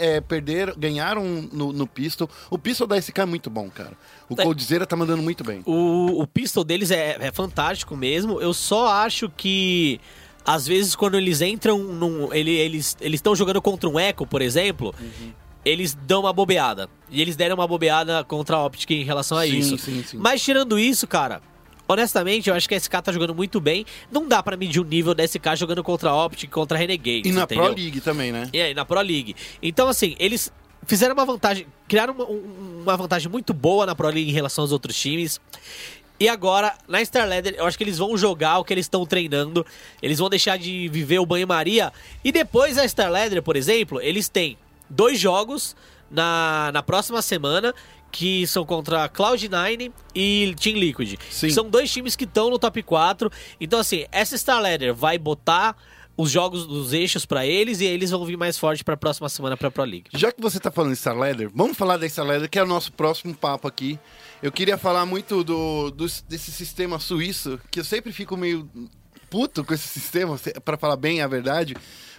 é, perderam, ganharam no, no pistol. O pistol da SK é muito bom, cara. O É. Coldzera tá mandando muito bem. O, o pistol deles é, é fantástico mesmo. Eu só acho que. Às vezes, quando eles entram num. ele- eles estão jogando contra um Echo, por exemplo. Eles dão uma bobeada. E eles deram uma bobeada contra a Optic em relação a Sim, isso. sim, sim. Mas tirando isso, cara. Honestamente, eu acho que a SK tá jogando muito bem. Não dá pra medir o nível da SK jogando contra a Optic e contra a Renegade. E na entendeu? Pro League também, né? E aí, na Pro League. Então, assim, eles fizeram uma vantagem, criaram uma, um- uma vantagem muito boa na Pro League em relação aos outros times. E agora, na Star Leather, eu acho que eles vão jogar o que eles estão treinando. Eles vão deixar de viver o banho-maria. E depois, a Star Leather, por exemplo, eles têm dois jogos na, na próxima semana. Que são contra Cloud9 e Team Liquid. São dois times que estão no top 4. Então, assim, essa Star Leather vai botar os jogos dos eixos pra eles e eles vão vir mais forte pra próxima semana pra Pro League. Já que você tá falando de Star Leather, vamos falar da Star Leather, que é o nosso próximo papo aqui. Eu queria falar muito do, do- desse sistema suíço, que eu sempre fico meio puto com esse sistema, pra falar bem a verdade,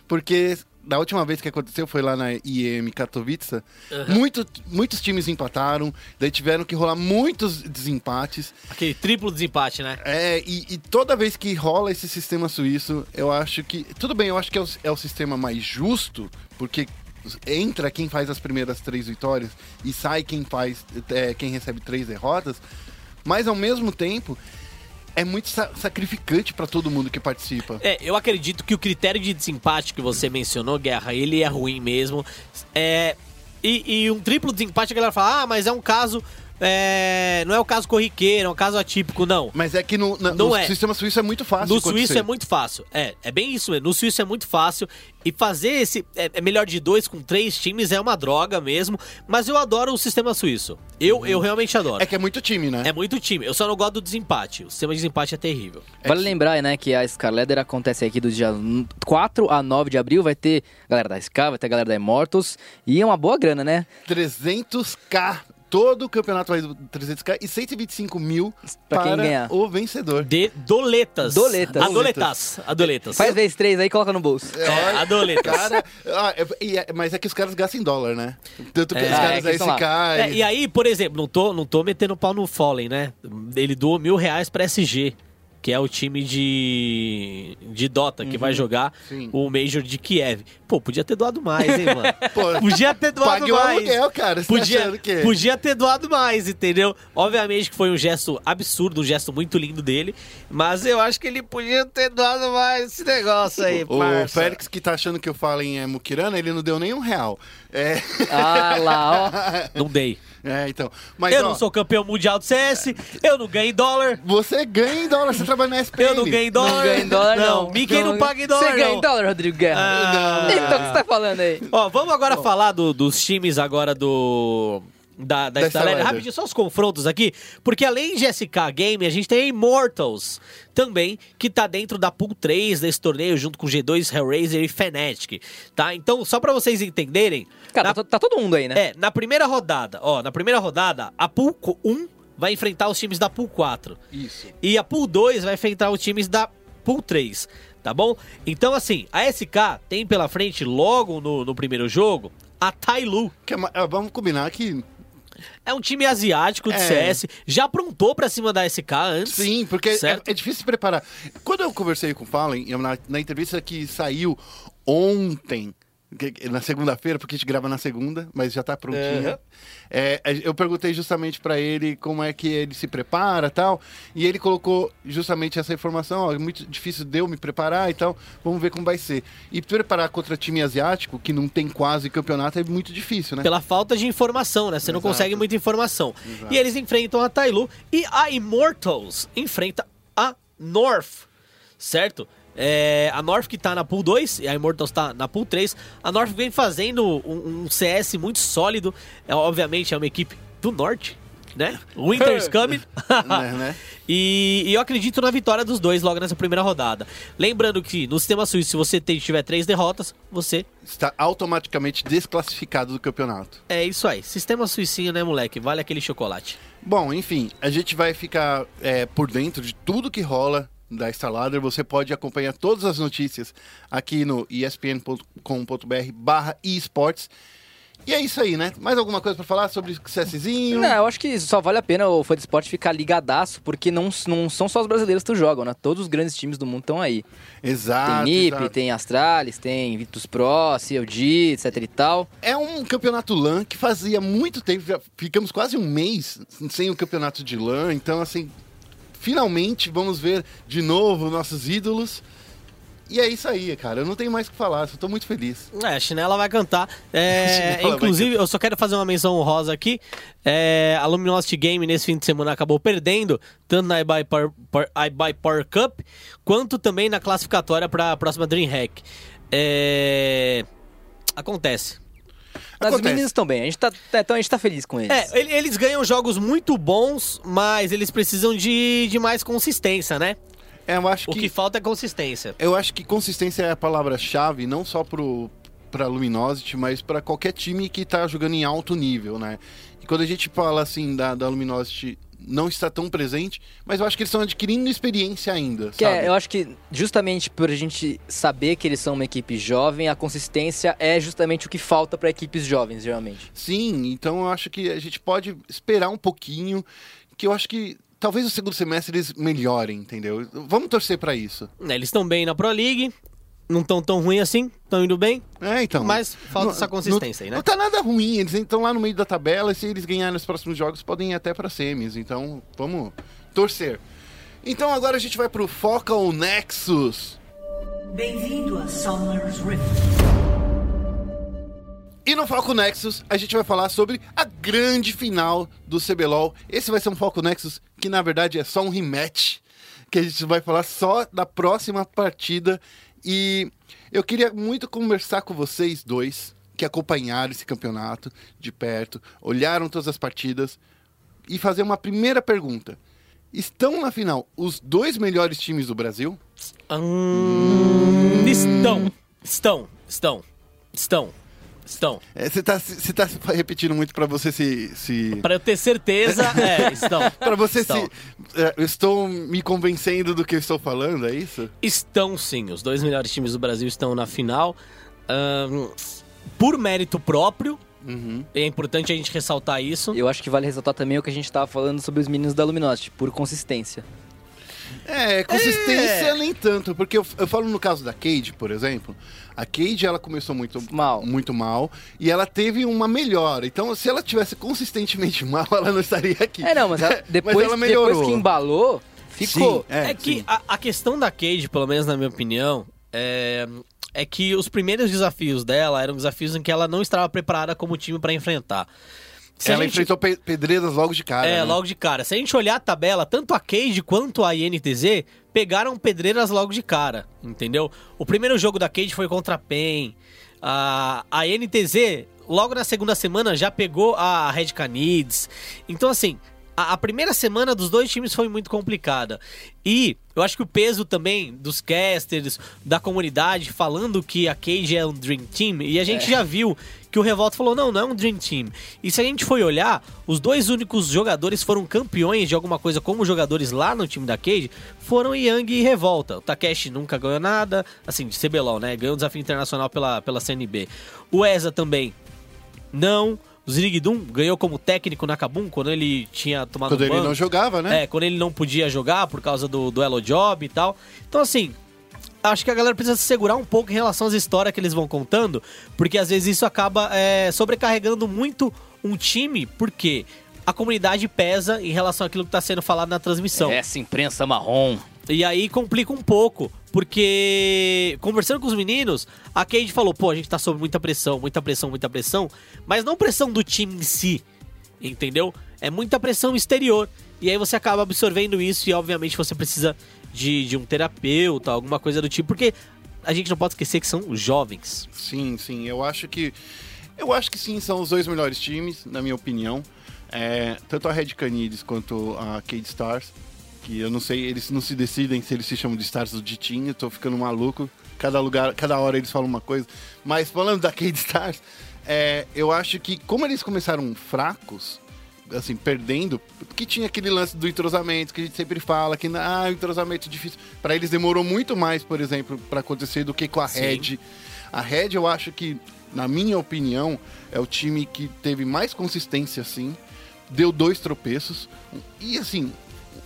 porque da última vez que aconteceu foi lá na IEM Katowice, muito- muitos times empataram, daí tiveram que rolar muitos desempates. Aquele triplo desempate, né? É, e, e toda vez que rola esse sistema suíço, eu acho que. Tudo bem, eu acho que é o, é o sistema mais justo, porque entra quem faz as primeiras três vitórias e sai quem faz. é, quem recebe três derrotas. Mas ao mesmo tempo, é muito sa- sacrificante pra todo mundo que participa. É, eu acredito que o critério de desempate que você mencionou, Guerra, ele é ruim mesmo. É, e, e um triplo desempate, a galera fala, ah, mas é um caso. É, não é um caso corriqueiro, é um caso atípico, não. Mas é que no, na- Não no é. sistema suíço é muito fácil. No de suíço acontecer. é muito fácil. É, é bem isso mesmo. No suíço é muito fácil. E fazer esse. É, é melhor de dois com três times é uma droga mesmo. Mas eu adoro o sistema suíço. Eu, eu realmente adoro. É que é muito time, né? É muito time. Eu só não gosto do desempate. O sistema de desempate é terrível. Vale lembrar, né, que a Scarleather acontece aqui do dia 4 a 9 de abril. Vai ter galera da SK, vai ter galera da Immortals. E é uma boa grana, né? 300k. Todo o campeonato vai do 300k e 125 mil Pra quem para ganhar. o vencedor. De doletas. Doletas. Adoletas. Adoletas. Faz vezes três aí e coloca no bolso. É, adoletas. Cara, ah, é- é- mas é que os caras gastam em dólar, né? Tanto que É, os caras é lá. SK. É, e aí, por exemplo, não tô, não tô metendo pau no Fallen, né? Ele doou mil reais pra SG, que é o time de, de Dota que vai jogar Sim. o Major de Kiev. Pô, podia ter doado mais, hein, mano? Pô, Podia ter doado pague o mais. aluguel, cara. Você tá Podia, achando que... podia ter doado mais, entendeu? Obviamente que foi um gesto absurdo, um gesto muito lindo dele, mas eu acho que ele podia ter doado mais esse negócio aí, O parça. Félix que tá achando que eu falo em é, Mukirana, ele não deu nem um real. É, Ah lá, ó. Não dei. é então. Mas, eu ó, não sou campeão mundial do CS, eu não ganho em dólar. Você ganha em dólar, você trabalha na SPN. Eu não ganho em dólar. Não ganha em dólar, não. Mickey não, paga em dólar, Você ganha não. em dólar, Rodrigo Guerra. Ah. Então o que você tá falando aí? Ó, vamos agora falar do- dos times agora do... Da, da. Rapidinho, só os confrontos aqui. Porque além de SK Game, a gente tem a Immortals também, que tá dentro da Pool 3 desse torneio, junto com G2, Hellraiser e Fnatic, tá? Então, só pra vocês entenderem... Cara, na- tá, tá todo mundo aí, né? É, na primeira rodada, ó, na primeira rodada, a Pool 1 vai enfrentar os times da Pool 4. Isso. E a Pool 2 vai enfrentar os times da Pool 3, tá bom? Então, assim, a SK tem pela frente, logo no, no primeiro jogo, a Tailu. Que é ah, vamos combinar que. É um time asiático de É. CS, já aprontou pra cima da SK antes. Sim, porque é, é difícil se preparar. Quando eu conversei com o Fallen, na, na entrevista que saiu ontem, na segunda-feira, porque a gente grava na segunda, mas já tá prontinha. Uhum. É, eu perguntei justamente pra ele como é que ele se prepara e tal. E ele colocou justamente essa informação: ó, é muito difícil de eu me preparar e tal. Vamos ver como vai ser. E preparar contra time asiático, que não tem quase campeonato, é muito difícil, né? Pela falta de informação, né? Você não Exato. consegue muita informação. Exato. E eles enfrentam a Tailu e a Immortals enfrenta a North, certo? É, a North que tá na Pool 2 e a Immortals tá na Pool 3. A North vem fazendo um, um CS muito sólido. É, obviamente é uma equipe do norte. né? Winter's coming. Né, né? E, e eu acredito na vitória dos dois logo nessa primeira rodada. Lembrando que no sistema suíço, se você tem- tiver três derrotas, você. Está automaticamente desclassificado do campeonato. É isso aí. Sistema suicinho, né, moleque? Vale aquele chocolate. Bom, enfim, a gente vai ficar é, por dentro de tudo que rola da Starladder. Você pode acompanhar todas as notícias aqui no espn.com.br barra esportes. E é isso aí, né? Mais alguma coisa pra falar sobre o CSzinho? Não, eu acho que só vale a pena o Fã de Esporte ficar ligadaço, porque não, não são só os brasileiros que jogam, né? Todos os grandes times do mundo estão aí. Exato. tem NIP, exato. tem Astralis, tem Virtus Pro, CLG, etc e tal. É um campeonato LAN que fazia muito tempo, já ficamos quase um mês sem o campeonato de LAN, então assim, finalmente vamos ver de novo nossos ídolos. E é isso aí, cara. Eu não tenho mais o que falar, só tô muito feliz. É, a Chinela vai cantar. É, Chinela vai inclusive, eu só quero fazer uma menção honrosa aqui. É, a Luminosity Game nesse fim de semana acabou perdendo, tanto na iBuy Power- iBuy Power Cup, quanto também na classificatória para a próxima DreamHack. É, Acontece. Mas os Acontece. meninos estão bem, a gente tá, tá- então a gente tá feliz com eles. É, ele- eles ganham jogos muito bons, mas eles precisam de, de mais consistência, né? É, eu acho O que, que falta é consistência. eu acho que consistência é a palavra-chave, não só pro para Luminosity, mas para qualquer time que tá jogando em alto nível, né? E quando a gente fala assim da, da Luminosity não está tão presente, mas eu acho que eles estão adquirindo experiência ainda, Que sabe? é, eu acho que justamente por a gente saber que eles são uma equipe jovem, a consistência é justamente o que falta para equipes jovens, geralmente. Sim, então eu acho que a gente pode esperar um pouquinho, que eu acho que talvez o segundo semestre eles melhorem, entendeu? Vamos torcer pra isso. É, Eles estão bem na Pro League, não estão tão ruim assim, estão indo bem, É, então. mas falta não- essa consistência aí, não, né? Não tá nada ruim, eles estão lá no meio da tabela e se eles ganharem os próximos jogos podem ir até pra semis, então vamos torcer. Então agora a gente vai pro Focal Nexus. Bem-vindo a Summer's Rift. E no Foco Nexus, a gente vai falar sobre a grande final do CBLOL. Esse vai ser um Foco Nexus que, na verdade, é só um rematch. Que a gente vai falar só da próxima partida. E eu queria muito conversar com vocês dois, que acompanharam esse campeonato de perto, olharam todas as partidas, e fazer uma primeira pergunta. Estão na final os dois melhores times do Brasil? Hum, estão, estão, estão, estão, estão. É, Você está você tá repetindo muito para você se... se... Pra eu ter certeza, é, estão. Pra você estão. se. é, estou me convencendo do que eu estou falando, é isso? Estão sim, os dois melhores times do Brasil estão na final. Ahn, por mérito próprio, Uhum. é importante a gente ressaltar isso. Eu acho que vale ressaltar também o que a gente tava falando sobre os meninos da Luminosity, por consistência. É, consistência nem tanto, porque eu, eu falo no caso da Cade, por exemplo. A Cade, ela começou muito Mal. muito mal e ela teve uma melhora. Então, se ela tivesse consistentemente mal, ela não estaria aqui. É, não, mas ela- depois, ela melhorou. depois que embalou, ficou. Sim, é, É, que a, a questão da Cade, pelo menos na minha opinião, é, é que os primeiros desafios dela eram desafios em que ela não estava preparada como time para enfrentar. Se ela gente- enfrentou pe- pedreiras logo de cara. É, né? logo de cara. Se a gente olhar a tabela, tanto a Cade quanto a INTZ pegaram pedreiras logo de cara, entendeu? O primeiro jogo da Cade foi contra a PEN. A, a NTZ, logo na segunda semana, já pegou a Red Canids. Então, assim, a, a primeira semana dos dois times foi muito complicada. E eu acho que o peso também dos casters, da comunidade, falando que a Cage é um Dream Team, e a gente já viu que o Revolta falou: não, não é um Dream Team. E se a gente for olhar, os dois únicos jogadores foram campeões de alguma coisa como jogadores lá no time da Cage foram Yang e Revolta. O Takeshi nunca ganhou nada, assim, de CBLOL, né? Ganhou um desafio internacional pela, pela CNB. O ESA também não. O Zirigdum ganhou como técnico na Kabum quando ele tinha tomado Quando ele ban. não jogava, né? É, quando ele não podia jogar por causa do duelo job e tal. Então, assim, acho que a galera precisa se segurar um pouco em relação às histórias que eles vão contando, porque às vezes isso acaba é, sobrecarregando muito um time, porque a comunidade pesa em relação àquilo que está sendo falado na transmissão. Essa imprensa marrom. E aí complica um pouco, porque conversando com os meninos, a Cade falou, pô, a gente tá sob muita pressão, muita pressão, muita pressão, mas não pressão do time em si, entendeu? É muita pressão exterior. E aí você acaba absorvendo isso e obviamente você precisa de, de um terapeuta, alguma coisa do tipo, porque a gente não pode esquecer que são jovens. Sim, sim. Eu acho que. Eu acho que sim, são os dois melhores times, na minha opinião. É, tanto a Red Canids quanto a Cade Stars, que eu não sei, eles não se decidem se eles se chamam de Stars ou de Team, eu tô ficando maluco. Cada lugar, cada hora eles falam uma coisa. Mas falando da Cade Stars, é, eu acho que como eles começaram fracos, assim, perdendo, que tinha aquele lance do entrosamento que a gente sempre fala, que ah, o entrosamento é difícil. Pra eles demorou muito mais, por exemplo, pra acontecer do que com a Sim. Red. A Red, eu acho que, na minha opinião, é o time que teve mais consistência, assim. Deu dois tropeços. E, assim,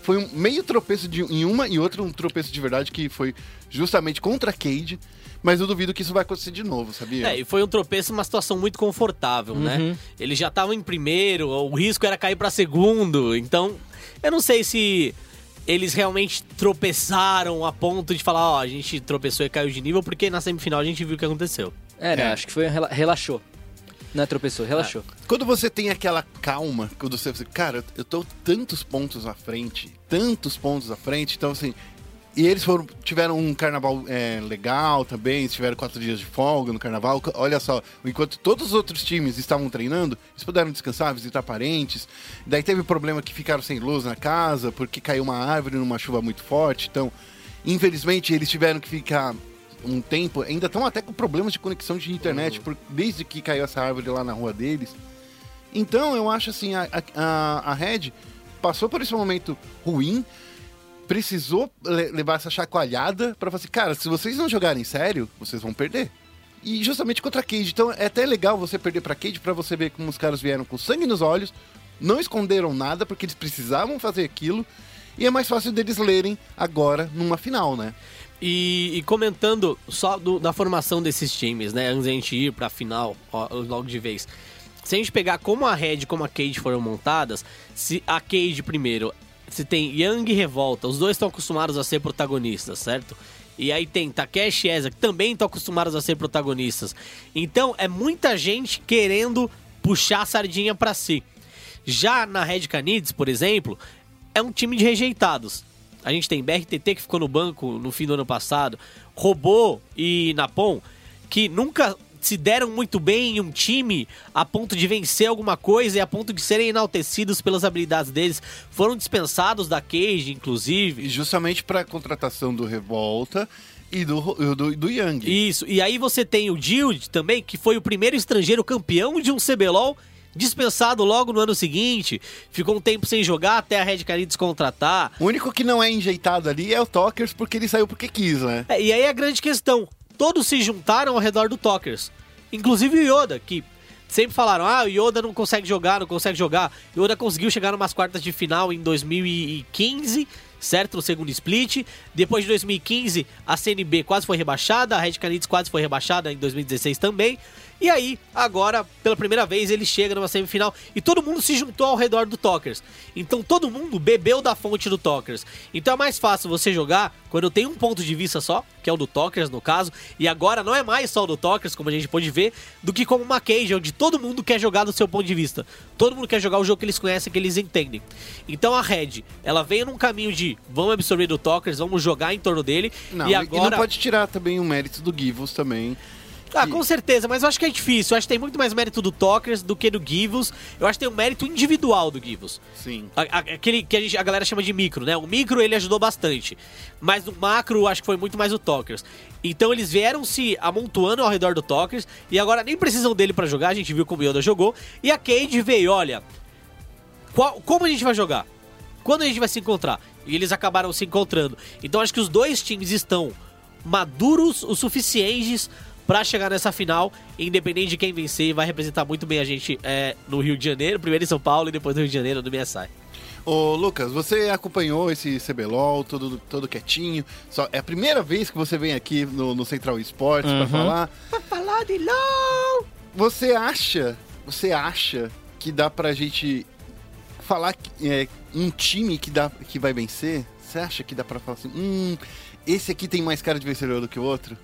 foi um meio tropeço de, em uma e outra um tropeço de verdade, que foi justamente contra a Cade. Mas eu duvido que isso vai acontecer de novo, sabia? É, e foi um tropeço numa situação muito confortável, né? Eles já estavam em primeiro, o risco era cair pra segundo, então eu não sei se eles realmente tropeçaram a ponto de falar, ó, a gente tropeçou e caiu de nível, porque na semifinal a gente viu o que aconteceu. É, né? É. Acho que foi rela- relaxou. Não é tropeçou, relaxou. Quando você tem aquela calma, quando você, você cara, eu tô tantos pontos à frente, tantos pontos à frente, então assim. E eles foram, tiveram um carnaval é, legal também, tiveram quatro dias de folga no carnaval. Olha só, enquanto todos os outros times estavam treinando, eles puderam descansar, visitar parentes. Daí teve problema que ficaram sem luz na casa, porque caiu uma árvore numa chuva muito forte. Então, infelizmente, eles tiveram que ficar um tempo, ainda estão até com problemas de conexão de internet, por- desde que caiu essa árvore lá na rua deles. Então, eu acho assim, a, a, a Red passou por esse momento ruim, precisou le- levar essa chacoalhada pra falar assim, cara, se vocês não jogarem sério, vocês vão perder. E justamente contra a Cade. Então é até legal você perder pra Cade pra você ver como os caras vieram com sangue nos olhos, não esconderam nada porque eles precisavam fazer aquilo. E é mais fácil deles lerem agora numa final, né? E, e comentando só do- da formação desses times, né? Antes da gente ir pra final, ó, logo de vez. Se a gente pegar como a Red e como a Cade foram montadas, se a Cade primeiro, se tem Young e Revolta, os dois estão acostumados a ser protagonistas, certo? E aí tem Takeshi e Eza, que também estão acostumados a ser protagonistas. Então é muita gente querendo puxar a sardinha pra si. Já na Red Canids, por exemplo, é um time de rejeitados. A gente tem BRTT que ficou no banco no fim do ano passado, Robô e Napon, que nunca se deram muito bem em um time a ponto de vencer alguma coisa e a ponto de serem enaltecidos pelas habilidades deles. Foram dispensados da Cage, inclusive. E justamente pra contratação do Revolta e do, do, do Young. Isso. E aí você tem o Dild também, que foi o primeiro estrangeiro campeão de um CBLOL, dispensado logo no ano seguinte. Ficou um tempo sem jogar até a Red Canids contratar. O único que não é enjeitado ali é o Tokers, porque ele saiu porque quis, né? É, e aí a grande questão: todos se juntaram ao redor do Tokers. Inclusive o Yoda, que sempre falaram: ah, o Yoda não consegue jogar, não consegue jogar. O Yoda conseguiu chegar numas quartas de final em 2015, certo? No segundo split. Depois de 2015, a CNB quase foi rebaixada, a Red Canids quase foi rebaixada em 2016 também. E aí, agora, pela primeira vez, ele chega numa semifinal e todo mundo se juntou ao redor do Tokers. Então todo mundo bebeu da fonte do Tokers. Então é mais fácil você jogar quando tem um ponto de vista só, que é o do Tokers no caso, e agora não é mais só o do Tokers, como a gente pode ver, do que como uma cage, onde todo mundo quer jogar do seu ponto de vista. Todo mundo quer jogar o jogo que eles conhecem, que eles entendem. Então a Red, ela veio num caminho de vamos absorver do Tokers, vamos jogar em torno dele, Não, e e agora... não pode tirar também o mérito do Givos também. Ah, com certeza, mas eu acho que é difícil. Eu acho que tem muito mais mérito do Tokers do que do Givos. Eu acho que tem um mérito individual do Givos. Sim. A- a- Aquele que a, gente- a galera chama de micro, né? O micro ele ajudou bastante. Mas no macro, acho que foi muito mais o Tokers. Então eles vieram se amontoando ao redor do Tokers. E agora nem precisam dele pra jogar. A gente viu como o Yoda jogou. E a Cade veio, olha. qual- como a gente vai jogar? Quando a gente vai se encontrar? E eles acabaram se encontrando. Então acho que os dois times estão maduros o suficientes pra chegar nessa final, independente de quem vencer, vai representar muito bem a gente é, no Rio de Janeiro, primeiro em São Paulo e depois no Rio de Janeiro, no MSI. Ô, Lucas, você acompanhou esse CBLOL todo, todo quietinho. Só, é a primeira vez que você vem aqui no, no Central Esportes pra falar. Pra falar de LOL! Você acha, você acha que dá pra gente falar que, é, um time que, dá, que vai vencer? Você acha que dá pra falar assim, hum, esse aqui tem mais cara de vencedor do que o outro?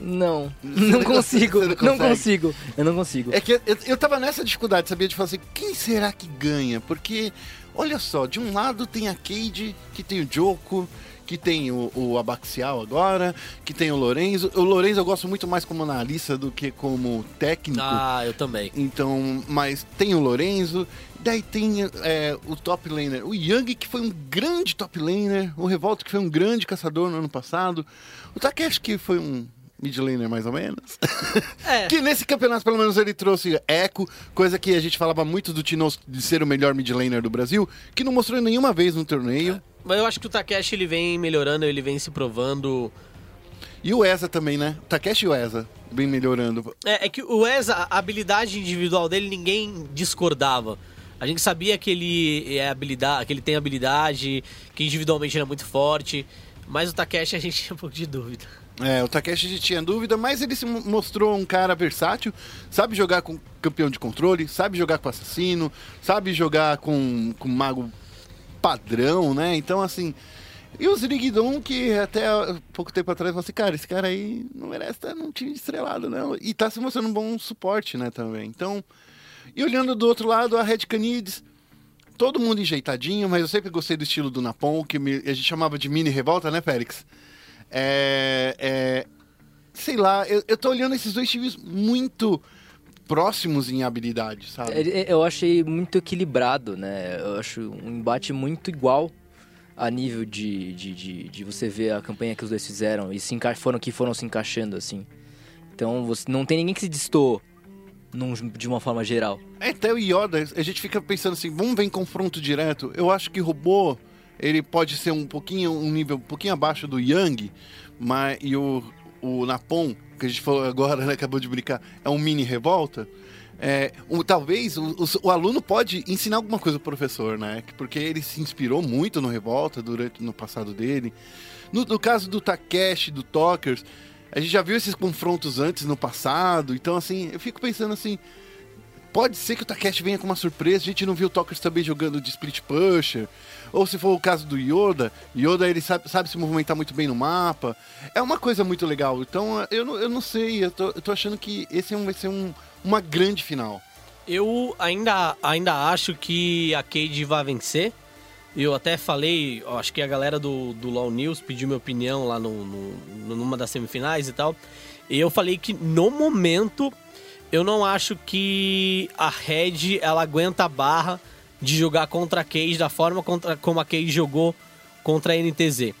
Não, Você não consigo, não não consigo, eu não consigo. É que eu, eu tava nessa dificuldade, sabia? De falar assim, quem será que ganha? Porque, olha só, de um lado tem a Cade, que tem o Joko, que tem o, o Abaxial agora, que tem o Lorenzo. O Lorenzo eu gosto muito mais como analista do que como técnico. Ah, eu também. Então, mas tem o Lorenzo, daí tem é, o top laner, o Yang, que foi um grande top laner, o Revolta, que foi um grande caçador no ano passado, o Takeshi, que foi um mid laner mais ou menos. É. que nesse campeonato, pelo menos, ele trouxe eco, coisa que a gente falava muito do Tinoz de ser o melhor mid laner do Brasil, que não mostrou nenhuma vez no torneio. Mas eu acho que o Takeshi ele vem melhorando, ele vem se provando. E o Eza também, né? O Takeshi e o Eza, bem melhorando. É, é que o Eza, a habilidade individual dele, ninguém discordava. A gente sabia que ele, é habilidade, que ele tem habilidade, que individualmente ele é muito forte. Mas o Takeshi a gente tinha um pouco de dúvida. É, o Takeshi tinha dúvida, mas ele se mo- mostrou um cara versátil, sabe jogar com campeão de controle, sabe jogar com assassino, sabe jogar com, com mago padrão, né? Então, assim. E o Ziriguidon, que até pouco tempo atrás falou assim, cara, esse cara aí não merece estar num time estrelado, não. E tá se mostrando um bom suporte, né, também. Então. E olhando do outro lado, a Red Canids, todo mundo enjeitadinho, mas eu sempre gostei do estilo do Napon, que me- a gente chamava de mini revolta, né, Félix? É, é, sei lá, eu, eu tô olhando esses dois times muito próximos em habilidade, sabe? É, Eu achei muito equilibrado, né? Eu acho um embate muito igual a nível de, de, de, de você ver a campanha que os dois fizeram e se enca- foram que foram se encaixando assim. Então você não tem ninguém que se distou num- de uma forma geral. É, Até o Yoda, a gente fica pensando assim, vamos ver em confronto direto. Eu acho que robô, ele pode ser um pouquinho, um nível um pouquinho abaixo do Yang, mas e o, o Napon, que a gente falou agora, né, acabou de brincar, é um mini revolta. É, um- talvez o, o- o aluno pode ensinar alguma coisa pro professor, né? Que- Porque ele se inspirou muito no Revolta durante no passado dele. No, no caso do Takeshi, do Talkers, a gente já viu esses confrontos antes no passado. Então, assim, eu fico pensando assim, Pode ser que o Takeshi venha com uma surpresa. A gente não viu o Talkers também jogando de Split Pusher. Ou se for o caso do Yoda, Yoda ele sabe, sabe se movimentar muito bem no mapa. É uma coisa muito legal. Então eu não, eu não sei, eu tô, eu tô achando que esse é vai ser um, uma grande final. Eu ainda, ainda acho que a Cade vai vencer. Eu até falei, acho que a galera do, do LoL News pediu minha opinião lá no, no- numa das semifinais e tal. E eu falei que no momento eu não acho que a Red ela aguenta a barra de jogar contra a Cade da forma contra, como a Cade jogou contra a NTZ.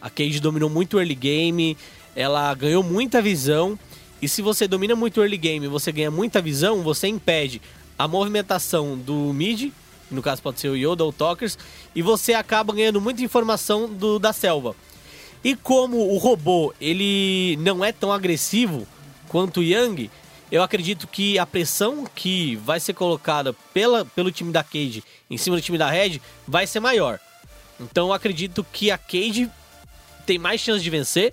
A Cade dominou muito o early game, ela ganhou muita visão. E se você domina muito o early game você ganha muita visão, você impede a movimentação do mid, no caso pode ser o Yoda ou o Talkers, e você acaba ganhando muita informação do, da selva. E como o robô ele não é tão agressivo quanto o Yang, eu acredito que a pressão que vai ser colocada pela, pelo time da Cade em cima do time da Red vai ser maior. Então eu acredito que a Cade tem mais chance de vencer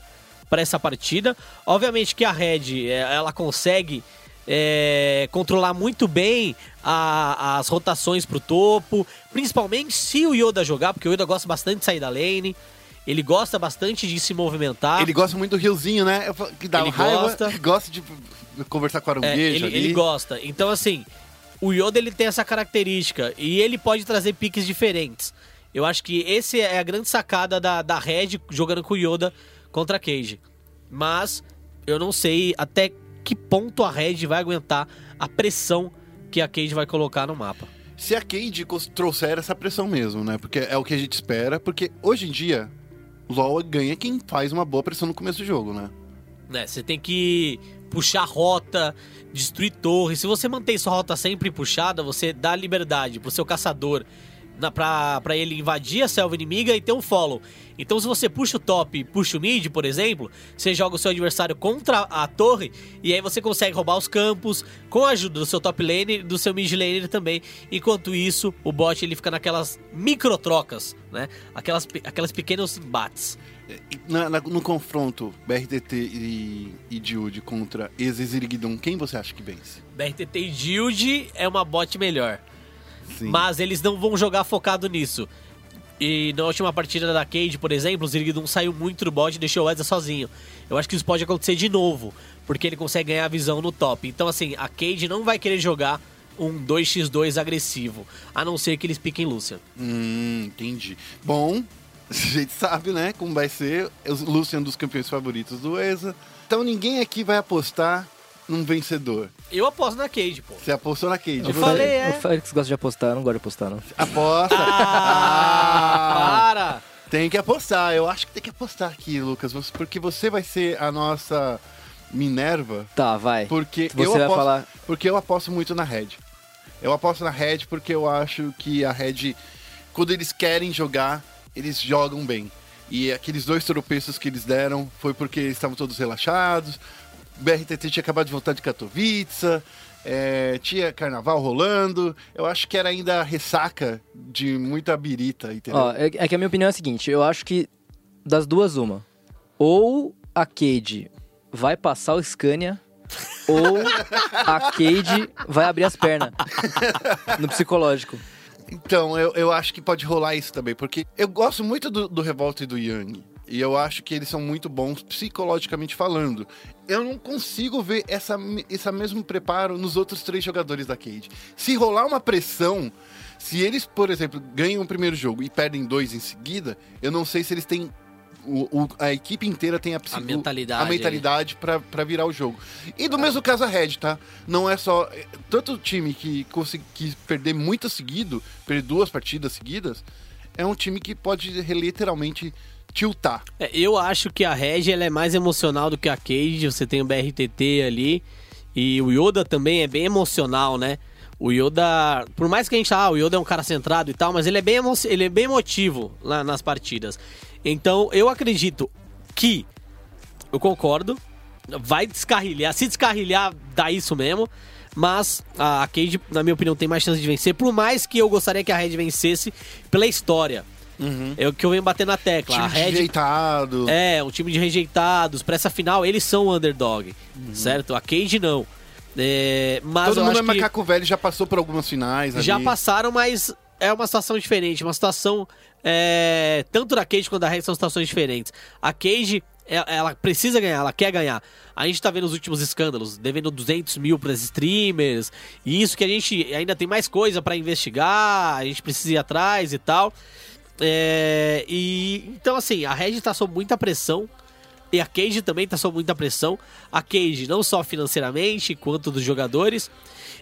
para essa partida. Obviamente que a Red é, ela consegue é, controlar muito bem a- as rotações pro topo, principalmente se o Yoda jogar, porque o Yoda gosta bastante de sair da lane. Ele gosta bastante de se movimentar. Ele gosta muito do riozinho, né? Que dá Ele raiva. gosta. Gosta de conversar com É, aranguejo ele, ali. ele gosta. Então, assim, o Yoda ele tem essa característica e ele pode trazer piques diferentes. Eu acho que esse é a grande sacada da, da Red jogando com o Yoda contra a Cage. Mas eu não sei até que ponto a Red vai aguentar a pressão que a Cage vai colocar no mapa. Se a cos- trouxer essa pressão mesmo, né? Porque é o que a gente espera. Porque hoje em dia, LoL ganha quem faz uma boa pressão no começo do jogo, né? né? Você tem que puxar rota, destruir torre. Se você mantém sua rota sempre puxada, você dá liberdade pro seu caçador na, pra, pra ele invadir a selva inimiga e ter um follow. Então, se você puxa o top e puxa o mid, por exemplo, você joga o seu adversário contra a torre e aí você consegue roubar os campos com a ajuda do seu top lane e do seu mid laner também. Enquanto isso, o bot ele fica naquelas micro trocas, né? Aquelas, aquelas pequenos embates. Na- na- no confronto BRTT e, e Jude contra Exezirigdon, quem você acha que vence? BRTT e Guild é uma bot melhor. Sim. Mas eles não vão jogar focado nisso. E na última partida da Cade, por exemplo, o Zirigdum saiu muito do bot e deixou o Ezra sozinho. Eu acho que isso pode acontecer de novo, porque ele consegue ganhar a visão no top. Então, assim, a Cade não vai querer jogar um 2x2 agressivo, a não ser que eles piquem Lucian. Hum, entendi. Bom, A gente sabe, né, como vai ser. O Lucian é um dos campeões favoritos do ESA. Então ninguém aqui vai apostar num vencedor. Eu aposto na Cade, pô. Você apostou na Cade. Eu Você falei, é. O Félix gosta de apostar, eu não gosto de apostar, não. Aposta. Ah, para! Tem que apostar. Eu acho que tem que apostar aqui, Lucas. Porque você vai ser a nossa Minerva. Tá, vai. Porque Você eu vai aposto, falar. Porque eu aposto muito na Red. Eu aposto na Red porque eu acho que a Red, quando eles querem jogar, eles jogam bem. E aqueles dois tropeços que eles deram foi porque eles estavam todos relaxados. O BRTT tinha acabado de voltar de Katowice. é, tinha carnaval rolando. Eu acho que era ainda a ressaca de muita birita, entendeu? Ó, é, é que a minha opinião é a seguinte, eu acho que das duas, uma. Ou a Cade vai passar o Scania, ou a Cade vai abrir as pernas no psicológico. Então, eu, eu acho que pode rolar isso também, porque eu gosto muito do, do Revolta e do Young. E eu acho que eles são muito bons psicologicamente falando. Eu não consigo ver essa, esse mesmo preparo nos outros três jogadores da Cade. Se rolar uma pressão, se eles, por exemplo, ganham o primeiro jogo e perdem dois em seguida, eu não sei se eles têm. o- o- a equipe inteira tem a, A mentalidade a mentalidade pra, pra virar o jogo. E do mesmo caso a Red, tá? Não é só. é, Tanto o time que consegui que perder muito seguido, perder duas partidas seguidas, é um time que pode literalmente tiltar. É, eu acho que a Reg ela é mais emocional do que a Cade. Você tem o BRTT ali. E o Yoda também é bem emocional, né? O Yoda, por mais que a gente ah, o Yoda é um cara centrado e tal, mas ele é bem, ele é bem emotivo lá nas partidas. Então, eu acredito que eu concordo, vai descarrilhar, se descarrilhar, dá isso mesmo. Mas a Cade, na minha opinião, tem mais chance de vencer. Por mais que eu gostaria que a Red vencesse pela história. É o que eu venho bater na tecla. Time a Red rejeitado. é, um time de rejeitados. Pra essa final, eles são o underdog, Uhum. certo? A Cade não. É, mas Todo mundo é macaco velho, já passou por algumas finais ali. já passaram, mas é uma situação diferente. Uma situação. é, tanto da Cage quanto da Red são situações diferentes. A Cage, é- ela precisa ganhar, ela quer ganhar. A gente tá vendo os últimos escândalos, devendo 200 mil pras streamers. E isso que a gente ainda tem mais coisa pra investigar, a gente precisa ir atrás e tal. É, e então, assim, a Red tá sob muita pressão. E a Cage também tá sob muita pressão. A Cage, não só financeiramente, quanto dos jogadores.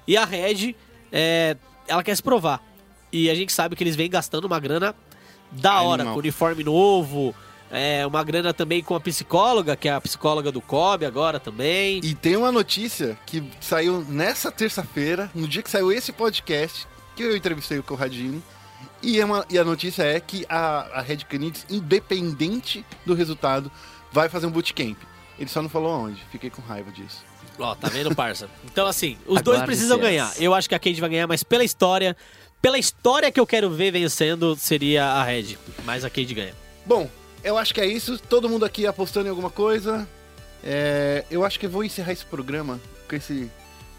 E a Red, é, ela quer se provar. E a gente sabe que eles vêm gastando uma grana da hora, Animal. com uniforme novo. É, uma grana também com a psicóloga, que é a psicóloga do Kobe agora também. E tem uma notícia que saiu nessa terça-feira, no dia que saiu esse podcast, que eu entrevistei o Corradini. E, é uma- e a notícia é que a, a Red Canids, independente do resultado, vai fazer um bootcamp. Ele só não falou aonde. Fiquei com raiva disso. Ó, tá vendo, parça? Então, assim, os dois Aguarde precisam cenas. ganhar. Eu acho que a Cade vai ganhar, mas pela história, pela história que eu quero ver vencendo, seria a Red. Mas a Cade ganha. Bom, eu acho que é isso. Todo mundo aqui apostando em alguma coisa. É, eu acho que eu vou encerrar esse programa com, esse,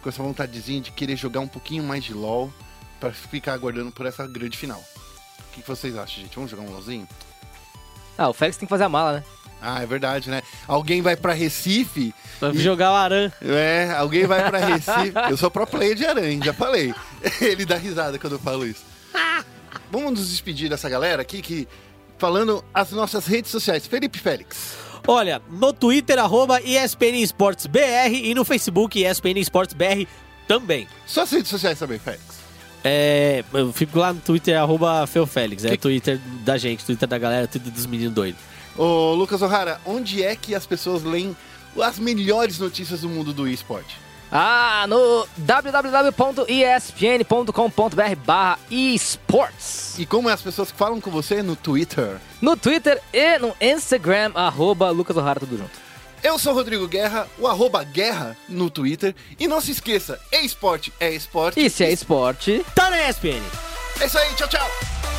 com essa vontadezinha de querer jogar um pouquinho mais de LoL pra ficar aguardando por essa grande final. O que que vocês acham, gente? Vamos jogar um LoLzinho? Ah, o Félix tem que fazer a mala, né? Ah, é verdade, né? Alguém vai pra Recife. Vai e- jogar o Aran. É, alguém vai pra Recife. Eu sou pro player de aranha, já falei. Ele dá risada quando eu falo isso. Vamos nos despedir dessa galera aqui que. Falando as nossas redes sociais. Felipe Félix. Olha, no Twitter, arroba ESPN Esportes BR e no Facebook, ESPN Esportes BR também. Suas redes sociais também, Félix. É, eu fico lá no Twitter, arroba Feofélix. É Twitter da gente, Twitter da galera, Twitter dos meninos doidos. Ô, Lucas O'Hara, onde é que as pessoas leem as melhores notícias do mundo do esporte? Ah, no www.espn.com.br barra esports. E como é as pessoas que falam com você no Twitter? No Twitter e no Instagram, arroba Lucas O'Hara, tudo junto. Eu sou Rodrigo Guerra, o arroba Guerra no Twitter. E não se esqueça, é esporte, é esporte. E se é esporte... Tá na ESPN! É isso aí, tchau, tchau.